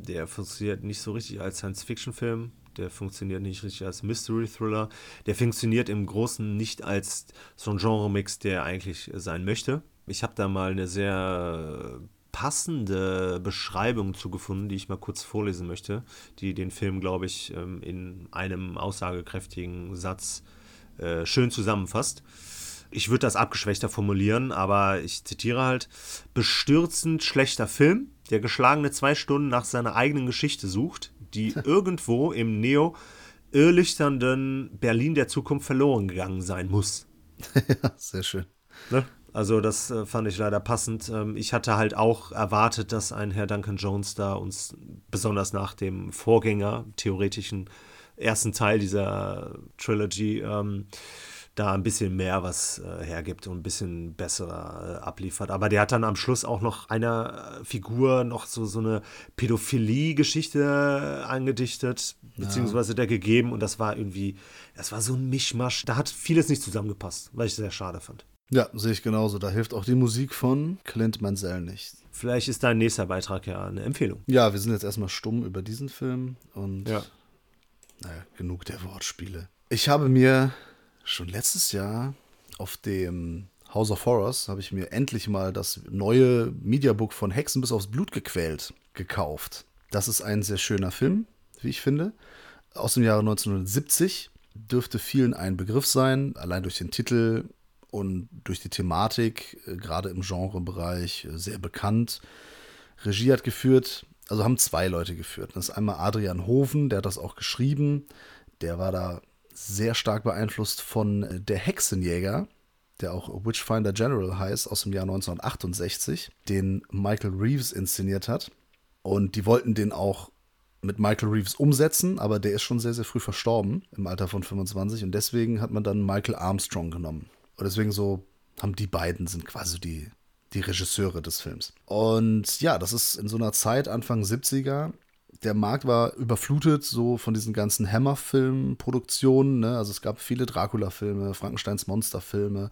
Der funktioniert nicht so richtig als Science-Fiction-Film der funktioniert nicht richtig als Mystery-Thriller. Der funktioniert im Großen nicht als so ein Genre-Mix, der eigentlich sein möchte. Ich habe da mal eine sehr passende Beschreibung zugefunden, die ich mal kurz vorlesen möchte, die den Film, glaube ich, ähm, in einem aussagekräftigen Satz äh, schön zusammenfasst. Ich würde das abgeschwächter formulieren, aber ich zitiere halt: Bestürzend schlechter Film, der geschlagene zwei Stunden nach seiner eigenen Geschichte sucht, die irgendwo im neo irrlichternden Berlin der Zukunft verloren gegangen sein muss. [laughs] ja, sehr schön. Ne? Also das äh, fand ich leider passend. Ähm, ich hatte halt auch erwartet, dass ein Herr Duncan Jones da uns besonders nach dem Vorgänger, theoretischen ersten Teil dieser Trilogy, ähm, da ein bisschen mehr was äh, hergibt und ein bisschen besser äh, abliefert. Aber der hat dann am Schluss auch noch einer Figur noch so, so eine Pädophilie-Geschichte angedichtet, ja. beziehungsweise der gegeben und das war irgendwie, das war so ein Mischmasch. Da hat vieles nicht zusammengepasst, weil ich sehr schade fand. Ja, sehe ich genauso. Da hilft auch die Musik von Clint Mansell nicht. Vielleicht ist dein nächster Beitrag ja eine Empfehlung. Ja, wir sind jetzt erstmal stumm über diesen Film und ja. naja, genug der Wortspiele. Ich habe mir schon letztes Jahr auf dem House of Horrors habe ich mir endlich mal das neue Mediabook von Hexen bis aufs Blut gequält gekauft. Das ist ein sehr schöner Film, wie ich finde. Aus dem Jahre 1970 dürfte vielen ein Begriff sein, allein durch den Titel und durch die Thematik, äh, gerade im Genrebereich, äh, sehr bekannt. Regie hat geführt, also haben zwei Leute geführt. Das ist einmal Adrian Hofen, der hat das auch geschrieben. Der war da sehr stark beeinflusst von äh, Der Hexenjäger. der auch Witchfinder General heißt, aus dem Jahr 1968, den Michael Reeves inszeniert hat. Und die wollten den auch mit Michael Reeves umsetzen, aber der ist schon sehr, sehr früh verstorben, im Alter von 25. Und deswegen hat man dann Michael Armstrong genommen. Und deswegen so haben die beiden, sind quasi die, die Regisseure des Films. Und ja, das ist in so einer Zeit, Anfang 70er, der Markt war überflutet so von diesen ganzen Hammer-Film-Produktionen. Ne? Also es gab viele Dracula-Filme, Frankensteins Monster-Filme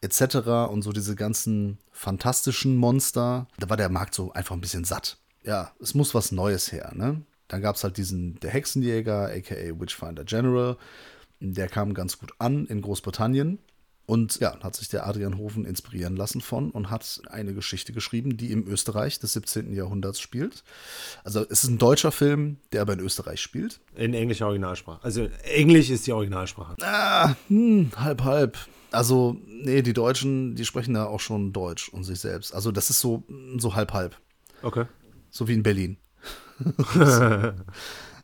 etc. Und so diese ganzen fantastischen Monster. Da war der Markt so einfach ein bisschen satt. Ja, es muss was Neues her. Ne? Dann gab es halt diesen, der Hexenjäger, aka Witchfinder General. Der kam ganz gut an in Großbritannien. Und ja, hat sich der Adrian Hofen inspirieren lassen von und hat eine Geschichte geschrieben, die im Österreich des 17. Jahrhunderts spielt. Also es ist ein deutscher Film, der aber in Österreich spielt. In englischer Originalsprache. Also Englisch ist die Originalsprache. Ah, hm, halb, halb. Also, nee, die Deutschen, die sprechen da auch schon Deutsch und sich selbst. Also das ist so, so halb, halb. Okay. So wie in Berlin. [laughs]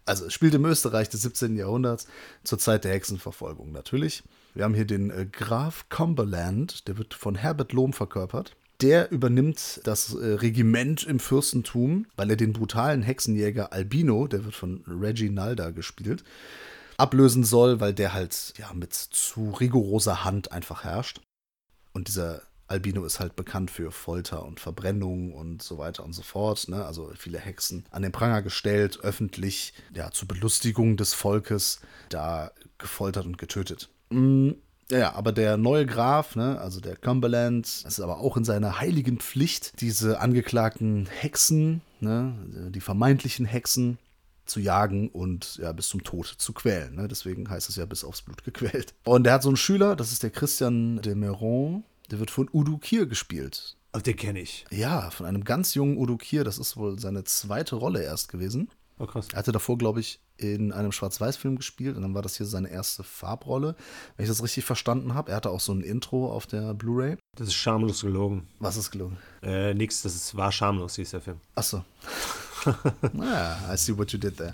also es spielt im Österreich des 17. Jahrhunderts zur Zeit der Hexenverfolgung natürlich. Wir haben hier den äh, Graf Cumberland, der wird von Herbert Lohm verkörpert. Der übernimmt das äh, Regiment im Fürstentum, weil er den brutalen Hexenjäger Albino, der wird von Reggie Nalda gespielt, ablösen soll, weil der halt ja mit zu rigoroser Hand einfach herrscht. Und dieser Albino ist halt bekannt für Folter und Verbrennung und so weiter und so fort. Ne? Also viele Hexen an den Pranger gestellt, öffentlich, ja, zur Belustigung des Volkes da gefoltert und getötet. Mm, ja, aber der neue Graf, ne, also der Cumberland, ist aber auch in seiner heiligen Pflicht, diese angeklagten Hexen, ne, die vermeintlichen Hexen, zu jagen und ja, bis zum Tod zu quälen. Ne? Deswegen heißt es ja bis aufs Blut gequält. Und der hat so einen Schüler, das ist der Christian de Meron, der wird von Udo Kier gespielt. Ach, den kenne ich. Ja, von einem ganz jungen Udo Kier, das ist wohl seine zweite Rolle erst gewesen. Oh, krass. Er hatte davor, glaube ich, in einem Schwarz-Weiß-Film gespielt und dann war das hier seine erste Farbrolle, wenn ich das richtig verstanden habe. Er hatte auch so ein Intro auf der Blu-ray. Das ist schamlos gelogen. Was ist gelogen? Äh, nix, das ist, war schamlos, hieß der Film. Achso. [laughs] naja, I see what you did there.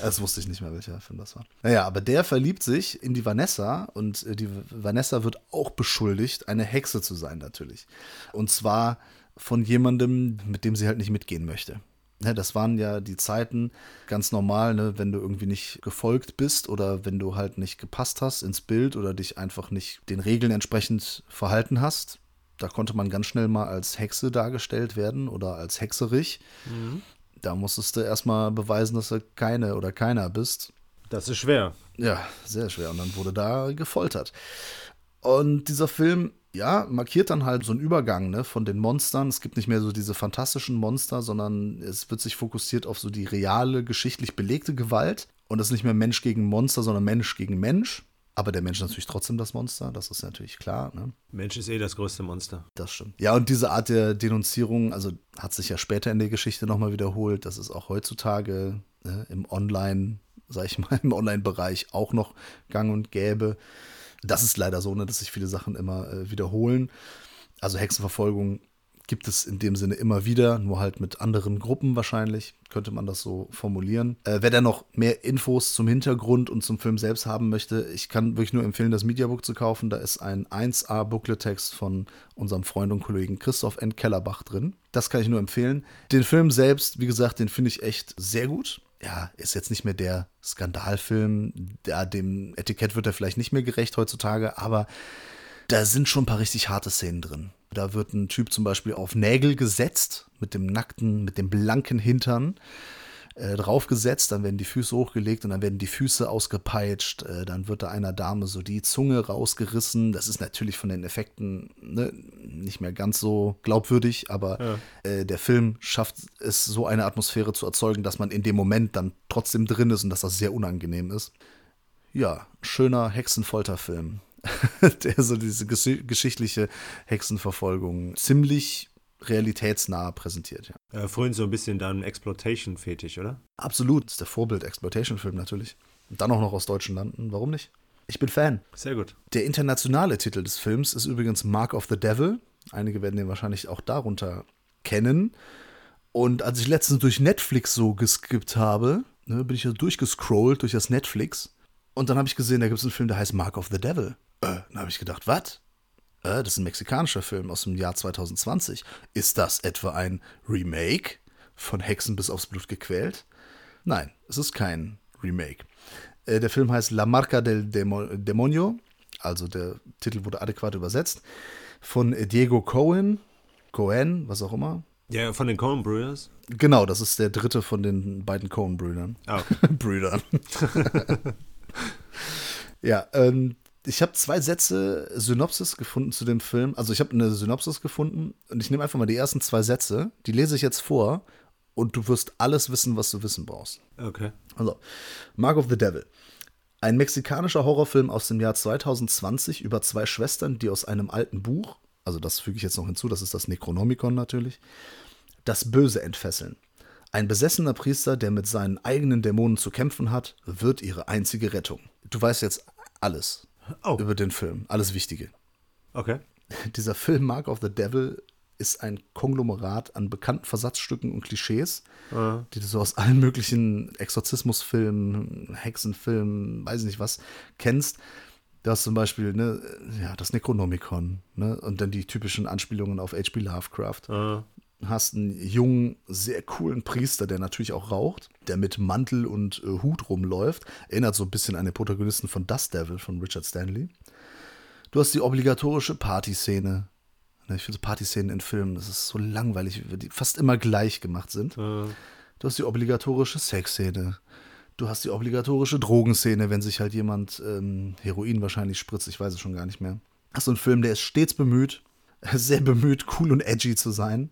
Das wusste ich nicht mehr, welcher Film das war. Naja, aber der verliebt sich in die Vanessa und äh, die Vanessa wird auch beschuldigt, eine Hexe zu sein, natürlich. Und zwar von jemandem, mit dem sie halt nicht mitgehen möchte. Ne, das waren ja die Zeiten ganz normal, ne, wenn du irgendwie nicht gefolgt bist oder wenn du halt nicht gepasst hast ins Bild oder dich einfach nicht den Regeln entsprechend verhalten hast. Da konnte man ganz schnell mal als Hexe dargestellt werden oder als Hexerich. Mhm. Da musstest du erstmal beweisen, dass du keine oder keiner bist. Das ist schwer. Ja, sehr schwer. Und dann wurde da gefoltert. Und dieser Film ja, markiert dann halt so einen Übergang ne, von den Monstern. Es gibt nicht mehr so diese fantastischen Monster, sondern es wird sich fokussiert auf so die reale, geschichtlich belegte Gewalt. Und das ist nicht mehr Mensch gegen Monster, sondern Mensch gegen Mensch. Aber der Mensch ist natürlich trotzdem das Monster, das ist natürlich klar. Ne? Mensch ist eh das größte Monster. Das stimmt. Ja, und diese Art der Denunzierung, also hat sich ja später in der Geschichte nochmal wiederholt. Das ist auch heutzutage ne, im Online, sag ich mal, [laughs] im Online-Bereich auch noch gang und gäbe. Das ist leider so, ne, dass sich viele Sachen immer äh, wiederholen. Also Hexenverfolgung gibt es in dem Sinne immer wieder, nur halt mit anderen Gruppen wahrscheinlich, könnte man das so formulieren. Äh, wer da noch mehr Infos zum Hintergrund und zum Film selbst haben möchte, ich kann wirklich nur empfehlen, das Mediabook zu kaufen. Da ist ein 1A Booklet-Text von unserem Freund und Kollegen Christoph N. Kellerbach drin. Das kann ich nur empfehlen. Den Film selbst, wie gesagt, den finde ich echt sehr gut ja, ist jetzt nicht mehr der Skandalfilm, der, dem Etikett wird er vielleicht nicht mehr gerecht heutzutage, aber da sind schon ein paar richtig harte Szenen drin. Da wird ein Typ zum Beispiel auf Nägel gesetzt, mit dem nackten, mit dem blanken Hintern äh, draufgesetzt, dann werden die Füße hochgelegt und dann werden die Füße ausgepeitscht, äh, dann wird da einer Dame so die Zunge rausgerissen. Das ist natürlich von den Effekten ne, nicht mehr ganz so glaubwürdig, aber ja. äh, der Film schafft es, so eine Atmosphäre zu erzeugen, dass man in dem Moment dann trotzdem drin ist und dass das sehr unangenehm ist. Ja, schöner Hexenfolterfilm. [laughs] der so diese geschichtliche Hexenverfolgung ziemlich realitätsnah präsentiert. Ja. Äh, vorhin so ein bisschen dann Exploitation-Fetisch, oder? Absolut. Das ist der Vorbild-Exploitation-Film natürlich. Und dann auch noch aus deutschen Landen. Warum nicht? Ich bin Fan. Sehr gut. Der internationale Titel des Films ist übrigens Mark of the Devil. Einige werden den wahrscheinlich auch darunter kennen. Und als ich letztens durch Netflix so geskippt habe, ne, bin ich ja durchgescrollt durch das Netflix. Und dann habe ich gesehen, da gibt es einen Film, der heißt Mark of the Devil. Äh, dann habe ich gedacht, was? Äh, das ist ein mexikanischer Film aus dem Jahr 2020. Ist das etwa ein Remake von Hexen bis aufs Blut gequält? Nein, es ist kein Remake. Äh, der Film heißt La Marca del Demo Demonio, also der Titel wurde adäquat übersetzt, von Diego Cohen, Cohen, was auch immer. Ja, von den Coen Brewers. Genau, das ist der dritte von den beiden Coen-Brüdern. Ah, okay. [laughs] Brüdern. [laughs] ja, ähm, ich habe zwei Sätze Synopsis gefunden zu dem Film. Also ich habe eine Synopsis gefunden und ich nehme einfach mal die ersten zwei Sätze. Die lese ich jetzt vor und du wirst alles wissen, was du wissen brauchst. okay. Also, Mark of the Devil. Ein mexikanischer Horrorfilm aus dem Jahr 2020 über zwei Schwestern, die aus einem alten Buch, also das füge ich jetzt noch hinzu, das ist das Necronomicon natürlich, das Böse entfesseln. Ein besessener Priester, der mit seinen eigenen Dämonen zu kämpfen hat, wird ihre einzige Rettung. Du weißt jetzt alles Oh, über den Film, alles Wichtige. okay. [laughs] Dieser Film Mark of the Devil ist ein Konglomerat an bekannten Versatzstücken und Klischees, die du so aus allen möglichen Exorzismusfilmen, Hexenfilmen, weiß ich nicht was, kennst. Du hast zum Beispiel ne, ja, das Necronomicon ne, und dann die typischen Anspielungen auf H.P. Lovecraft. Äh, Hast einen jungen, sehr coolen Priester, der natürlich auch raucht, der mit Mantel und äh, Hut rumläuft. Erinnert so ein bisschen an den Protagonisten von Dust Devil von Richard Stanley. Du hast die obligatorische Partyszene. Ne, Ich finde so Partyszenen in Filmen, das ist so langweilig, weil die fast immer gleich gemacht sind. äh, Du hast die obligatorische Sexszene. Du hast die obligatorische Drogenszene, wenn sich halt jemand ähm, Heroin wahrscheinlich spritzt, ich weiß es schon gar nicht mehr. Hast du einen Film, der ist stets bemüht, [laughs] sehr bemüht, cool und edgy zu sein.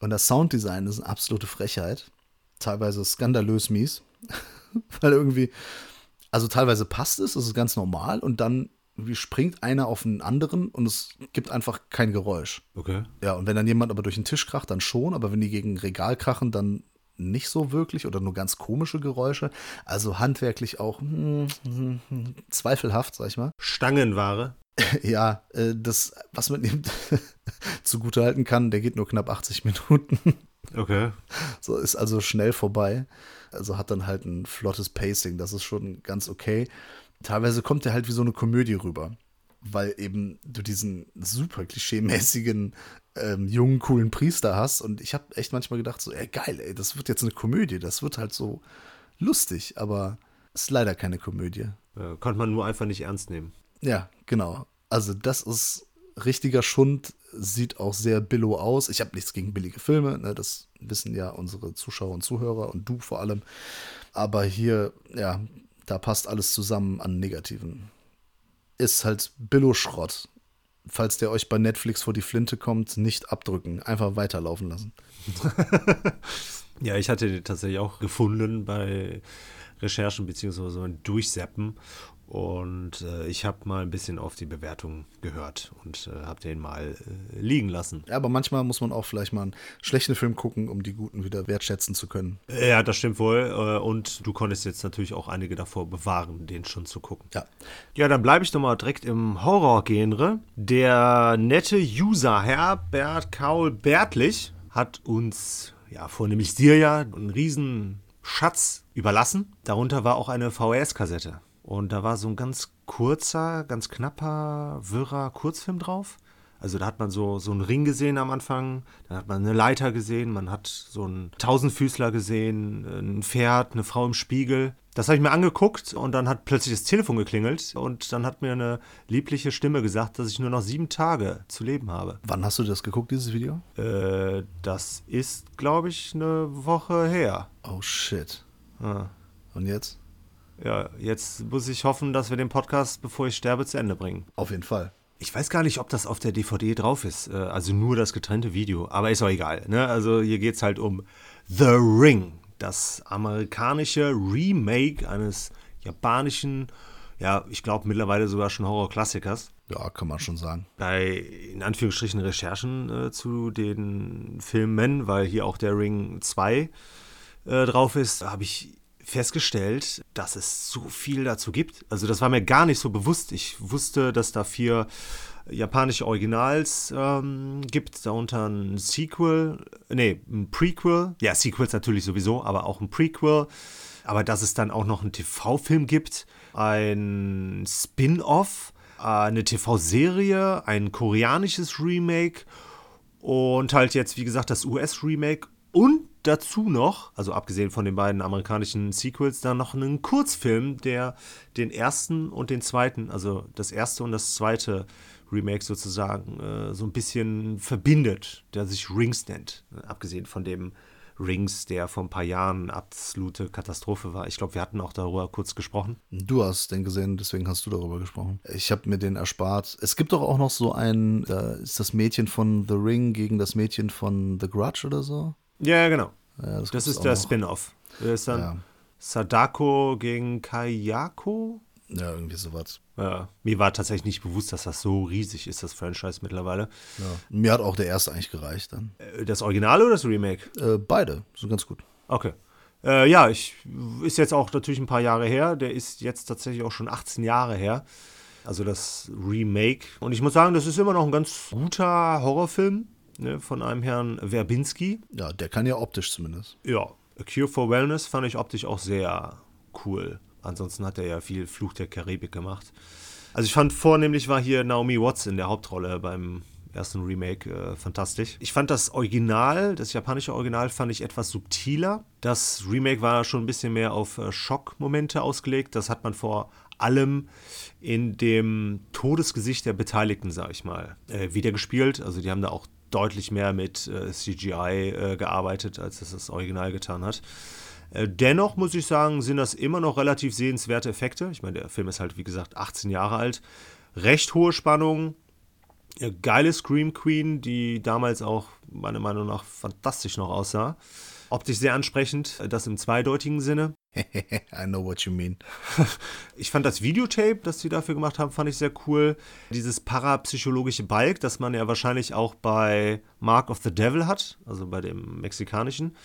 Und das Sounddesign ist eine absolute Frechheit. Teilweise skandalös mies. [laughs] Weil irgendwie, also teilweise passt es, das ist ganz normal und dann springt einer auf einen anderen und es gibt einfach kein Geräusch. okay. Ja, und wenn dann jemand aber durch den Tisch kracht, dann schon, aber wenn die gegen ein Regal krachen, dann nicht so wirklich oder nur ganz komische Geräusche. Also handwerklich auch hm, hm, hm, zweifelhaft, sag ich mal. Stangenware. [laughs] Ja, äh, das, was man [laughs] ihm [laughs] zugutehalten kann, der geht nur knapp 80 Minuten. [laughs] Okay. So ist also schnell vorbei. Also hat dann halt ein flottes Pacing, das ist schon ganz okay. Teilweise kommt er halt wie so eine Komödie rüber, weil eben du diesen super klischeemäßigen ähm, jungen, coolen Priester hast. Und ich habe echt manchmal gedacht, so, ey, geil, ey, das wird jetzt eine Komödie, das wird halt so lustig, aber ist leider keine Komödie. Äh, konnte man nur einfach nicht ernst nehmen. Ja, genau. Also das ist richtiger Schund, sieht auch sehr billow aus. Ich habe nichts gegen billige Filme, ne, das wissen ja unsere Zuschauer und Zuhörer und du vor allem. Aber hier, ja, da passt alles zusammen an Negativen. Ist halt Billo-Schrott. Falls der euch bei Netflix vor die Flinte kommt, nicht abdrücken, einfach weiterlaufen lassen. [laughs] Ja, ich hatte den tatsächlich auch gefunden bei Recherchen beziehungsweise Durchseppen. Und äh, ich habe mal ein bisschen auf die Bewertung gehört und äh, habe den mal äh, liegen lassen. Ja, aber manchmal muss man auch vielleicht mal einen schlechten Film gucken, um die guten wieder wertschätzen zu können. Ja, das stimmt wohl. Äh, und du konntest jetzt natürlich auch einige davor bewahren, den schon zu gucken. Ja, Ja, dann bleibe ich doch mal direkt im Horror-Genre. Der nette User Herbert Kaul Bertlich hat uns, ja, vornehmlich dir ja, einen riesen Schatz überlassen. Darunter war auch eine VHS-Kassette. Und da war so ein ganz kurzer, ganz knapper, wirrer Kurzfilm drauf. Also da hat man so, so einen Ring gesehen am Anfang, dann hat man eine Leiter gesehen, man hat so einen Tausendfüßler gesehen, ein Pferd, eine Frau im Spiegel. Das habe ich mir angeguckt und dann hat plötzlich das Telefon geklingelt und dann hat mir eine liebliche Stimme gesagt, dass ich nur noch sieben Tage zu leben habe. wann hast du das geguckt, dieses Video? Äh, das ist, glaube ich, eine Woche her. Oh shit. Ja. Und jetzt? Ja, jetzt muss ich hoffen, dass wir den Podcast, bevor ich sterbe, zu Ende bringen. Auf jeden Fall. Ich weiß gar nicht, ob das auf der DVD drauf ist. äh, Also nur das getrennte Video. Aber ist auch egal. Ne? Also hier geht es halt um The Ring. Das amerikanische Remake eines japanischen, ja, ich glaube mittlerweile sogar schon Horrorklassikers. Ja, kann man schon sagen. Bei, in Anführungsstrichen, Recherchen äh, zu den Filmen, weil hier auch der Ring 2 äh, drauf ist, habe ich festgestellt, dass es so viel dazu gibt. Also das war mir gar nicht so bewusst. Ich wusste, dass da vier japanische Originals ähm, gibt, darunter ein Sequel, nee, ein Prequel. Ja, Sequels natürlich sowieso, aber auch ein Prequel. Aber dass es dann auch noch einen TV-Film gibt, ein Spin-off eine TV-Serie, ein koreanisches Remake und halt jetzt, wie gesagt, das US-Remake und dazu noch, also abgesehen von den beiden amerikanischen Sequels, dann noch einen Kurzfilm, der den ersten und den zweiten, also das erste und das zweite Remake sozusagen, äh, so ein bisschen verbindet, der sich Rings nennt. Abgesehen von dem Rings, der vor ein paar Jahren absolute Katastrophe war. Ich glaube, wir hatten auch darüber kurz gesprochen. Du hast den gesehen, deswegen hast du darüber gesprochen. Ich habe mir den erspart. Es gibt doch auch noch so einen, da ist das Mädchen von The Ring gegen das Mädchen von The Grudge oder so. Ja, genau. Ja, das, das ist der Spin-off. Das ist dann ja. Sadako gegen Kayako. Ja, irgendwie sowas. Ja, mir war tatsächlich nicht bewusst, dass das so riesig ist, das Franchise mittlerweile. Ja. Mir hat auch der erste eigentlich gereicht dann. Äh, das Original oder das Remake? Äh, beide, so ganz gut. Okay. Äh, ja, ich ist jetzt auch natürlich ein paar Jahre her. Der ist jetzt tatsächlich auch schon 18 Jahre her. Also das Remake. Und ich muss sagen, das ist immer noch ein ganz guter Horrorfilm ne, von einem Herrn Werbinski. Ja, der kann ja optisch zumindest. Ja, A Cure for Wellness fand ich optisch auch sehr cool. Ansonsten hat er ja viel Fluch der Karibik gemacht. Also ich fand vornehmlich war hier Naomi Watts in der Hauptrolle beim ersten Remake äh, fantastisch. Ich fand das Original, das japanische Original, fand ich etwas subtiler. Das Remake war schon ein bisschen mehr auf äh, Schockmomente ausgelegt. Das hat man vor allem in dem Todesgesicht der Beteiligten, sag ich mal, äh, wiedergespielt. Also die haben da auch deutlich mehr mit äh, CGI äh, gearbeitet, als es das Original getan hat. Äh, dennoch muss ich sagen, sind das immer noch relativ sehenswerte Effekte. Ich meine, der Film ist halt, wie gesagt, 18 Jahre alt. Recht hohe Spannung. Geile Scream Queen, die damals auch meiner Meinung nach fantastisch noch aussah. Optisch sehr ansprechend, das im zweideutigen Sinne. [laughs] I know what you mean. [laughs] ich fand das Videotape, das sie dafür gemacht haben, fand ich sehr cool. Dieses parapsychologische Balk, das man ja wahrscheinlich auch bei Mark of the Devil hat, also bei dem mexikanischen.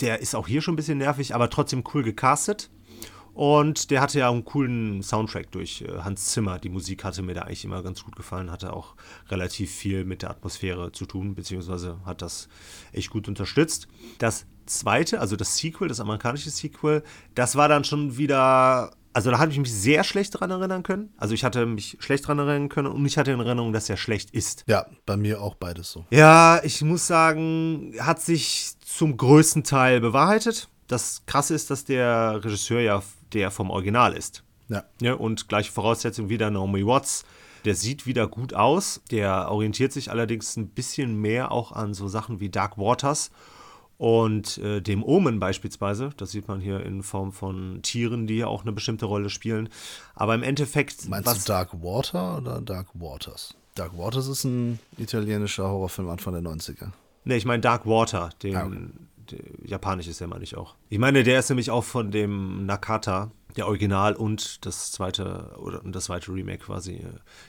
Der ist auch hier schon ein bisschen nervig, aber trotzdem cool gecastet. Und der hatte ja einen coolen Soundtrack durch äh, Hans Zimmer. Die Musik hatte mir da eigentlich immer ganz gut gefallen, hatte auch relativ viel mit der Atmosphäre zu tun, beziehungsweise hat das echt gut unterstützt. Das zweite, also das Sequel, das amerikanische Sequel, das war dann schon wieder also da habe ich mich sehr schlecht dran erinnern können. Also ich hatte mich schlecht dran erinnern können und ich hatte in Erinnerung, dass er schlecht ist. Ja, bei mir auch beides so. Ja, ich muss sagen, hat sich zum größten Teil bewahrheitet. Das Krasse ist, dass der Regisseur ja der vom Original ist. Ja. ja und gleiche Voraussetzung wieder Naomi Watts. Der sieht wieder gut aus. Der orientiert sich allerdings ein bisschen mehr auch an so Sachen wie Dark Waters und äh, dem Omen beispielsweise. Das sieht man hier in Form von Tieren, die hier auch eine bestimmte Rolle spielen. Aber im Endeffekt. Meinst du Dark Water oder Dark Waters? Dark Waters ist ein italienischer Horrorfilm Anfang der 90er. Ne, ich meine Dark Water, den, ah, okay. japanisch ist der, meine ich auch. Ich meine, der ist nämlich auch von dem Nakata, der Original und das zweite oder das zweite Remake quasi äh,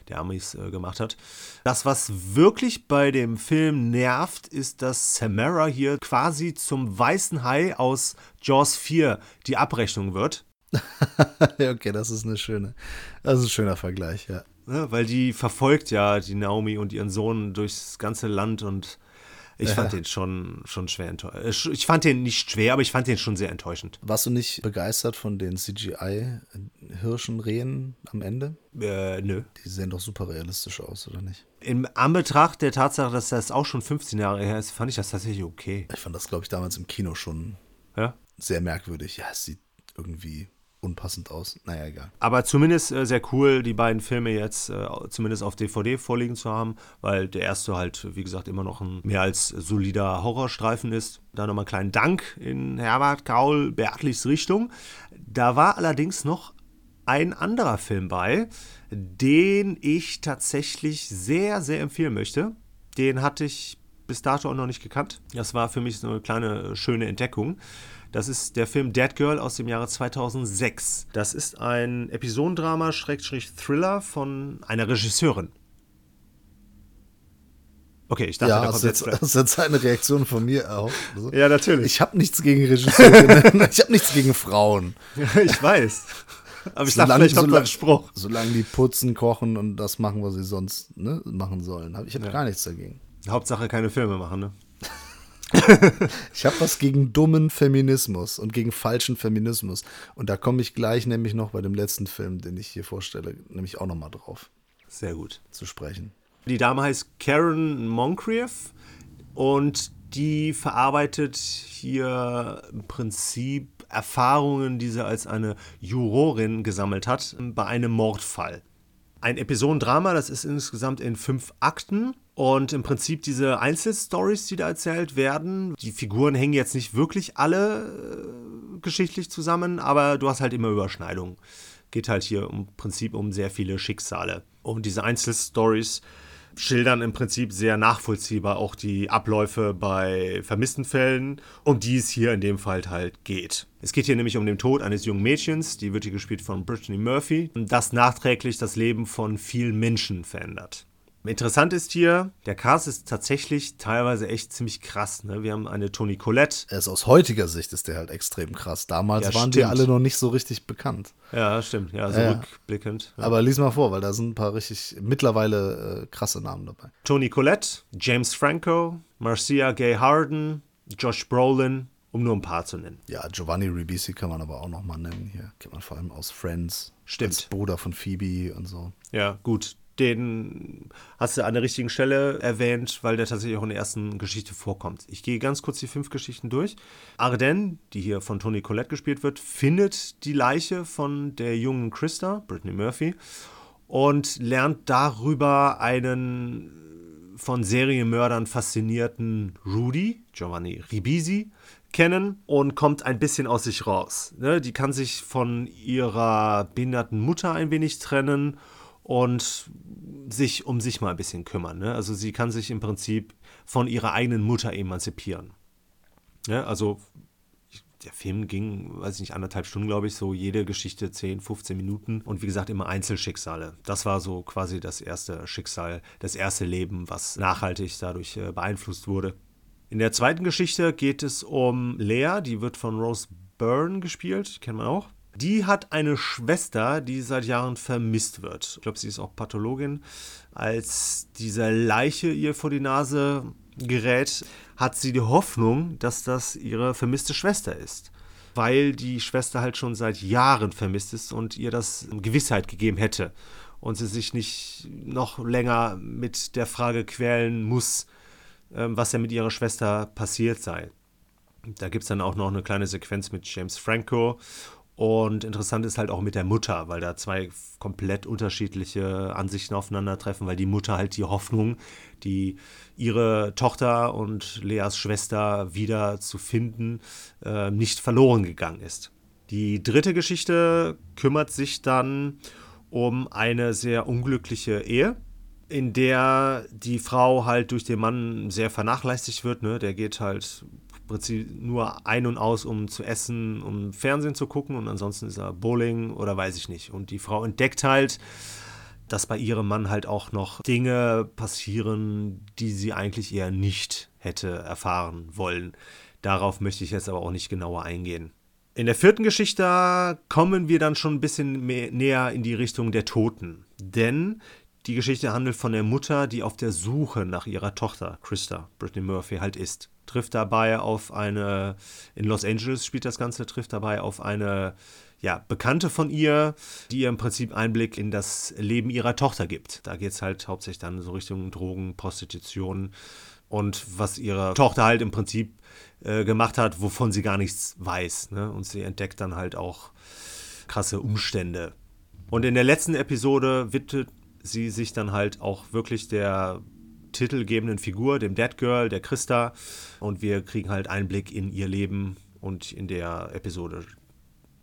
der Amis äh, gemacht hat. Das, was wirklich bei dem Film nervt, ist, dass Samara hier quasi zum weißen Hai aus Jaws 4 die Abrechnung wird. [laughs] okay, das ist eine schöne, das ist ein schöner Vergleich, ja. ja. Weil die verfolgt ja die Naomi und ihren Sohn durchs ganze Land und ich fand den schon, schon schwer enttäuschend. Äh, ich fand den nicht schwer, aber ich fand den schon sehr enttäuschend. Warst du nicht begeistert von den CGI-Hirschenrehen am Ende? Äh, nö. Die sehen doch super realistisch aus, oder nicht? In Anbetracht der Tatsache, dass das auch schon 15 Jahre her ist, fand ich das tatsächlich okay. Ich fand das, glaube ich, damals im Kino schon ja? sehr merkwürdig. Ja, es sieht irgendwie unpassend aus. Naja, egal. Aber zumindest äh, sehr cool, die beiden Filme jetzt äh, zumindest auf DVD vorliegen zu haben, weil der erste halt, wie gesagt, immer noch ein mehr als solider Horrorstreifen ist. Da nochmal einen kleinen Dank in Herbert Gaul Bertlichs Richtung. Da war allerdings noch ein anderer Film bei, den ich tatsächlich sehr, sehr empfehlen möchte. Den hatte ich bis dato auch noch nicht gekannt. Das war für mich so eine kleine schöne Entdeckung. Das ist der Film Dead Girl aus dem Jahre 2006. Das ist ein Episodendrama-Thriller von einer Regisseurin. Okay, ich dachte, ja, da kommt jetzt, jetzt das ist jetzt eine Reaktion von mir auch. Also, ja, natürlich. Ich habe nichts gegen Regisseurinnen, [laughs] ich habe nichts gegen Frauen. [laughs] ich weiß. Aber ich dachte, vielleicht kommt solange, Spruch. Solange die putzen, kochen und das machen, was sie sonst ne, machen sollen. Ich habe ja. gar nichts dagegen. Hauptsache keine Filme machen, ne? Ich habe was gegen dummen Feminismus und gegen falschen Feminismus. Und da komme ich gleich nämlich noch bei dem letzten Film, den ich hier vorstelle, nämlich auch nochmal drauf. Sehr gut. zu sprechen. Die Dame heißt Karen Moncrief und die verarbeitet hier im Prinzip Erfahrungen, die sie als eine Jurorin gesammelt hat bei einem Mordfall. Ein Episodendrama, das ist insgesamt in fünf Akten und im Prinzip diese Einzelstories, die da erzählt werden, die Figuren hängen jetzt nicht wirklich alle äh, geschichtlich zusammen, aber du hast halt immer Überschneidungen. Geht halt hier im Prinzip um sehr viele Schicksale. Und diese Einzelstories schildern im Prinzip sehr nachvollziehbar auch die Abläufe bei vermissten Fällen, um die es hier in dem Fall halt geht. Es geht hier nämlich um den Tod eines jungen Mädchens, die wird hier gespielt von Brittany Murphy, das nachträglich das Leben von vielen Menschen verändert. Interessant ist hier, der Cast ist tatsächlich teilweise echt ziemlich krass. Ne? Wir haben eine Toni Collette. Er ist aus heutiger Sicht ist der halt extrem krass. Damals Ja, waren die stimmt. alle noch nicht so richtig bekannt. Ja, stimmt. Ja, so Ja. rückblickend. Ja. Aber lies mal vor, weil da sind ein paar richtig mittlerweile äh, krasse Namen dabei. Toni Collette, James Franco, Marcia Gay Harden, Josh Brolin, um nur ein paar zu nennen. Ja, Giovanni Ribisi kann man aber auch noch mal nennen hier. Kennt man vor allem aus Friends. Stimmt. Als Bruder von Phoebe und so. Ja, gut. Den hast du an der richtigen Stelle erwähnt, weil der tatsächlich auch in der ersten Geschichte vorkommt. Ich gehe ganz kurz die fünf Geschichten durch. Arden, die hier von Toni Collette gespielt wird, findet die Leiche von der jungen Christa, Brittany Murphy, und lernt darüber einen von Serienmördern faszinierten Rudy, Giovanni Ribisi, kennen und kommt ein bisschen aus sich raus. Ne? Die kann sich von ihrer behinderten Mutter ein wenig trennen und sich um sich mal ein bisschen kümmern. Ne? Also sie kann sich im Prinzip von ihrer eigenen Mutter emanzipieren. Ne? Also der Film ging, weiß ich nicht, anderthalb Stunden, glaube ich, so jede Geschichte 10, 15 Minuten und wie gesagt immer Einzelschicksale. Das war so quasi das erste Schicksal, das erste Leben, was nachhaltig dadurch äh, beeinflusst wurde. In der zweiten Geschichte geht es um Lea, die wird von Rose Byrne gespielt, kennt man auch. Die hat eine Schwester, die seit Jahren vermisst wird. Ich glaube, sie ist auch Pathologin. Als diese Leiche ihr vor die Nase gerät, hat sie die Hoffnung, dass das ihre vermisste Schwester ist. Weil die Schwester halt schon seit Jahren vermisst ist und ihr das Gewissheit gegeben hätte. Und sie sich nicht noch länger mit der Frage quälen muss, ähm, was ja mit ihrer Schwester passiert sei. Da gibt es dann auch noch eine kleine Sequenz mit James Franco. Und interessant ist halt auch mit der Mutter, weil da zwei komplett unterschiedliche Ansichten aufeinandertreffen, weil die Mutter halt die Hoffnung, die ihre Tochter und Leas Schwester wieder zu finden, äh, nicht verloren gegangen ist. Die dritte Geschichte kümmert sich dann um eine sehr unglückliche Ehe in der die Frau halt durch den Mann sehr vernachlässigt wird. Ne? Der geht halt Prinzip nur ein und aus, um zu essen, um Fernsehen zu gucken und ansonsten ist er Bowling oder weiß ich nicht. Und die Frau entdeckt halt, dass bei ihrem Mann halt auch noch Dinge passieren, die sie eigentlich eher nicht hätte erfahren wollen. Darauf möchte ich jetzt aber auch nicht genauer eingehen. In der vierten Geschichte kommen wir dann schon ein bisschen mehr, näher in die Richtung der Toten. Denn die Geschichte handelt von der Mutter, die auf der Suche nach ihrer Tochter, Christa, Brittany Murphy, halt ist. Trifft dabei auf eine, in Los Angeles spielt das Ganze, trifft dabei auf eine ja, Bekannte von ihr, die ihr im Prinzip Einblick in das Leben ihrer Tochter gibt. Da geht es halt hauptsächlich dann so Richtung Drogen, Prostitution und was ihre Tochter halt im Prinzip äh, gemacht hat, wovon sie gar nichts weiß. Ne? Und sie entdeckt dann halt auch krasse Umstände. Und in der letzten Episode widmet sie sich dann halt auch wirklich der titelgebenden Figur, dem Dead Girl, der Christa. Und wir kriegen halt Einblick in ihr Leben. Und in der Episode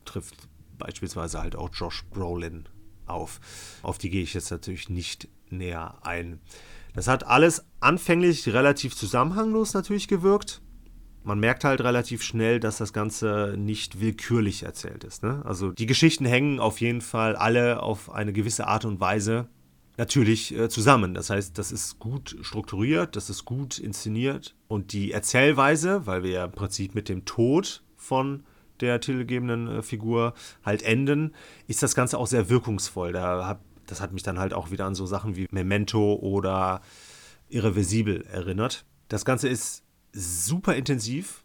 trifft beispielsweise halt auch Josh Brolin auf. Auf die gehe ich jetzt natürlich nicht näher ein. Das hat alles anfänglich relativ zusammenhanglos natürlich gewirkt. Man merkt halt relativ schnell, dass das Ganze nicht willkürlich erzählt ist. Ne? Also die Geschichten hängen auf jeden Fall alle auf eine gewisse Art und Weise natürlich äh, zusammen. Das heißt, das ist gut strukturiert, das ist gut inszeniert und die Erzählweise, weil wir ja im Prinzip mit dem Tod von der titelgebenden äh, Figur halt enden, ist das Ganze auch sehr wirkungsvoll. Da hab, das hat mich dann halt auch wieder an so Sachen wie Memento oder Irreversibel erinnert. Das Ganze ist super intensiv,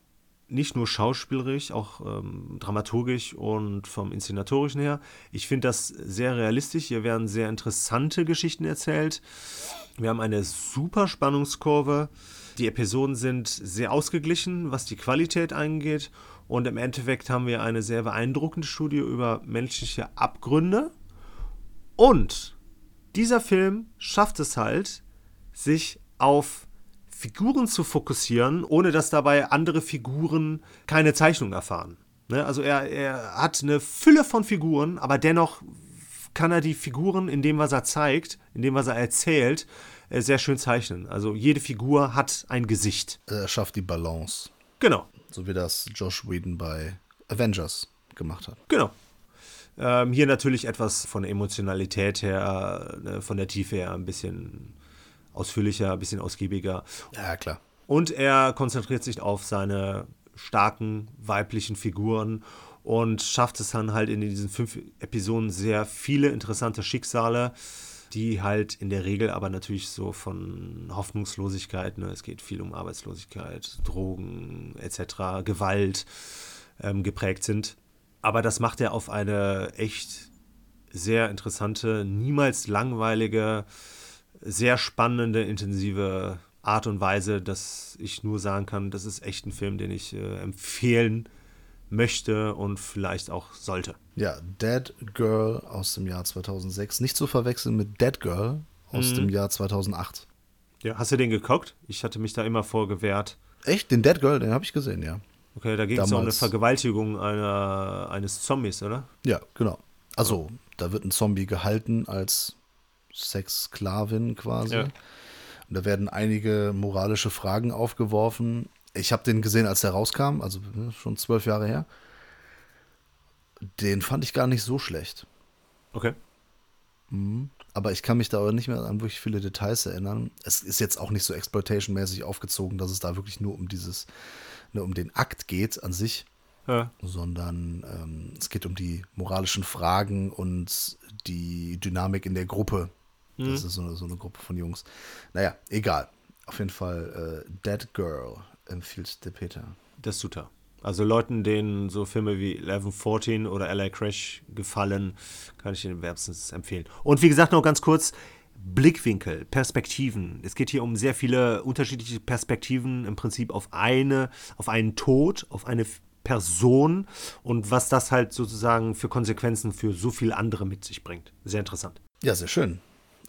nicht nur schauspielerisch, auch ähm, dramaturgisch und vom Inszenatorischen her. Ich finde das sehr realistisch. Hier werden sehr interessante Geschichten erzählt. Wir haben eine super Spannungskurve. Die Episoden sind sehr ausgeglichen, was die Qualität angeht. Und im Endeffekt haben wir eine sehr beeindruckende Studie über menschliche Abgründe. Und dieser Film schafft es halt, sich auf Figuren zu fokussieren, ohne dass dabei andere Figuren keine Zeichnung erfahren. Ne? Also er, er hat eine Fülle von Figuren, aber dennoch kann er die Figuren in dem, was er zeigt, in dem, was er erzählt, äh, sehr schön zeichnen. Also jede Figur hat ein Gesicht. Er schafft die Balance. Genau. So wie das Josh Whedon bei Avengers gemacht hat. Genau. Ähm, hier natürlich etwas von der Emotionalität her, ne, von der Tiefe her ein bisschen ausführlicher, ein bisschen ausgiebiger. Ja, klar. Und er konzentriert sich auf seine starken weiblichen Figuren und schafft es dann halt in diesen fünf Episoden sehr viele interessante Schicksale, die halt in der Regel aber natürlich so von Hoffnungslosigkeit, ne, es geht viel um Arbeitslosigkeit, Drogen etc., Gewalt ähm, geprägt sind. Aber das macht er auf eine echt sehr interessante, niemals langweilige, sehr spannende, intensive Art und Weise, dass ich nur sagen kann, das ist echt ein Film, den ich äh, empfehlen möchte und vielleicht auch sollte. Ja, Dead Girl aus dem Jahr 2006. Nicht zu verwechseln mit Dead Girl aus mhm. dem Jahr 2008. Ja, hast du den geguckt? Ich hatte mich da immer vorgewehrt. Echt? Den Dead Girl, den habe ich gesehen, ja. Okay, da ging es um eine Vergewaltigung einer, eines Zombies, oder? Ja, genau. Also, da wird ein Zombie gehalten als Sexsklavin quasi. Ja. Und da werden einige moralische Fragen aufgeworfen. Ich habe den gesehen, als der rauskam, also ne, schon zwölf Jahre her. Den fand ich gar nicht so schlecht. Okay. Mhm. Aber ich kann mich da aber nicht mehr an wirklich viele Details erinnern. Es ist jetzt auch nicht so Exploitation-mäßig aufgezogen, dass es da wirklich nur um dieses, ne, um den Akt geht an sich, ja. sondern ähm, es geht um die moralischen Fragen und die Dynamik in der Gruppe, Mhm. Das ist so eine, so eine Gruppe von Jungs. Naja, egal. Auf jeden Fall äh, Dead Girl empfiehlt der Peter. Das tut er. Also Leuten, denen so Filme wie 1114 oder LA Crash gefallen, kann ich Ihnen wärmstens empfehlen. Und wie gesagt, noch ganz kurz, Blickwinkel, Perspektiven. Es geht hier um sehr viele unterschiedliche Perspektiven im Prinzip auf eine, auf einen Tod, auf eine Person und was das halt sozusagen für Konsequenzen für so viele andere mit sich bringt. Sehr interessant. Ja, sehr schön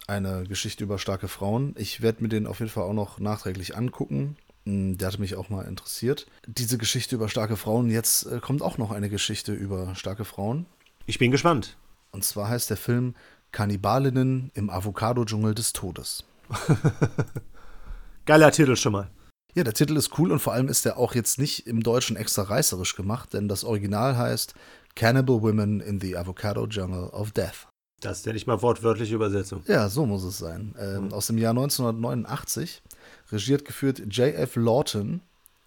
eine Geschichte über starke Frauen. Ich werde mir den auf jeden Fall auch noch nachträglich angucken. Hm, der hat mich auch mal interessiert. Diese Geschichte über starke Frauen, jetzt äh, kommt auch noch eine Geschichte über starke Frauen. Ich bin gespannt. Und zwar heißt der Film Kannibalinnen im Avocado-Dschungel des Todes. [laughs] Geiler Titel schon mal. Ja, der Titel ist cool und vor allem ist er auch jetzt nicht im Deutschen extra reißerisch gemacht, denn das Original heißt Cannibal Women in the Avocado Jungle of Death. Das ist ja nicht mal wortwörtliche Übersetzung. Ja, so muss es sein. Ähm, mhm. Aus dem Jahr 1989, regiert geführt J.F. Lawton.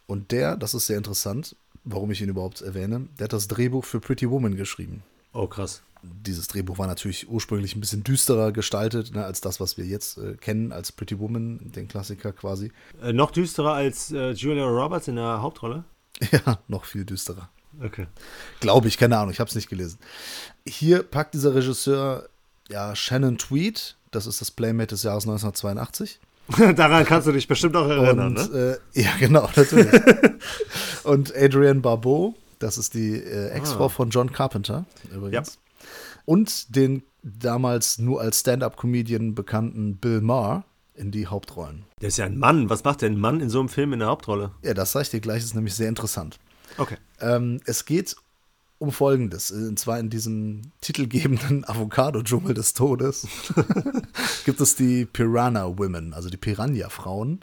Und der, das ist sehr interessant, warum ich ihn überhaupt erwähne, der hat das Drehbuch für Pretty Woman geschrieben. Oh, krass. Dieses Drehbuch war natürlich ursprünglich ein bisschen düsterer gestaltet, ne, als das, was wir jetzt äh, kennen, als Pretty Woman, den Klassiker quasi. Äh, noch düsterer als äh, Julia Roberts in der Hauptrolle? [laughs] Ja, noch viel düsterer. Okay. Glaube ich, keine Ahnung, ich habe es nicht gelesen. Hier packt dieser Regisseur ja, Shannon Tweed, das ist das Playmate des Jahres 1982. [laughs] Daran kannst du dich bestimmt auch erinnern, und, ne? Äh, ja, genau, natürlich. [laughs] und Adrienne Barbeau, das ist die äh, Ex-Frau ah. von John Carpenter, übrigens. Ja. Und den damals nur als Stand-up-Comedian bekannten Bill Maher in die Hauptrollen. Der ist ja ein Mann. Was macht denn ein Mann in so einem Film in der Hauptrolle? Ja, das sage ich dir gleich, ist nämlich sehr interessant. Okay. Ähm, es geht um Folgendes. Und zwar in diesem titelgebenden [laughs] Avocado-Dschungel des Todes [laughs] gibt es die Piranha Women, also die Piranha-Frauen.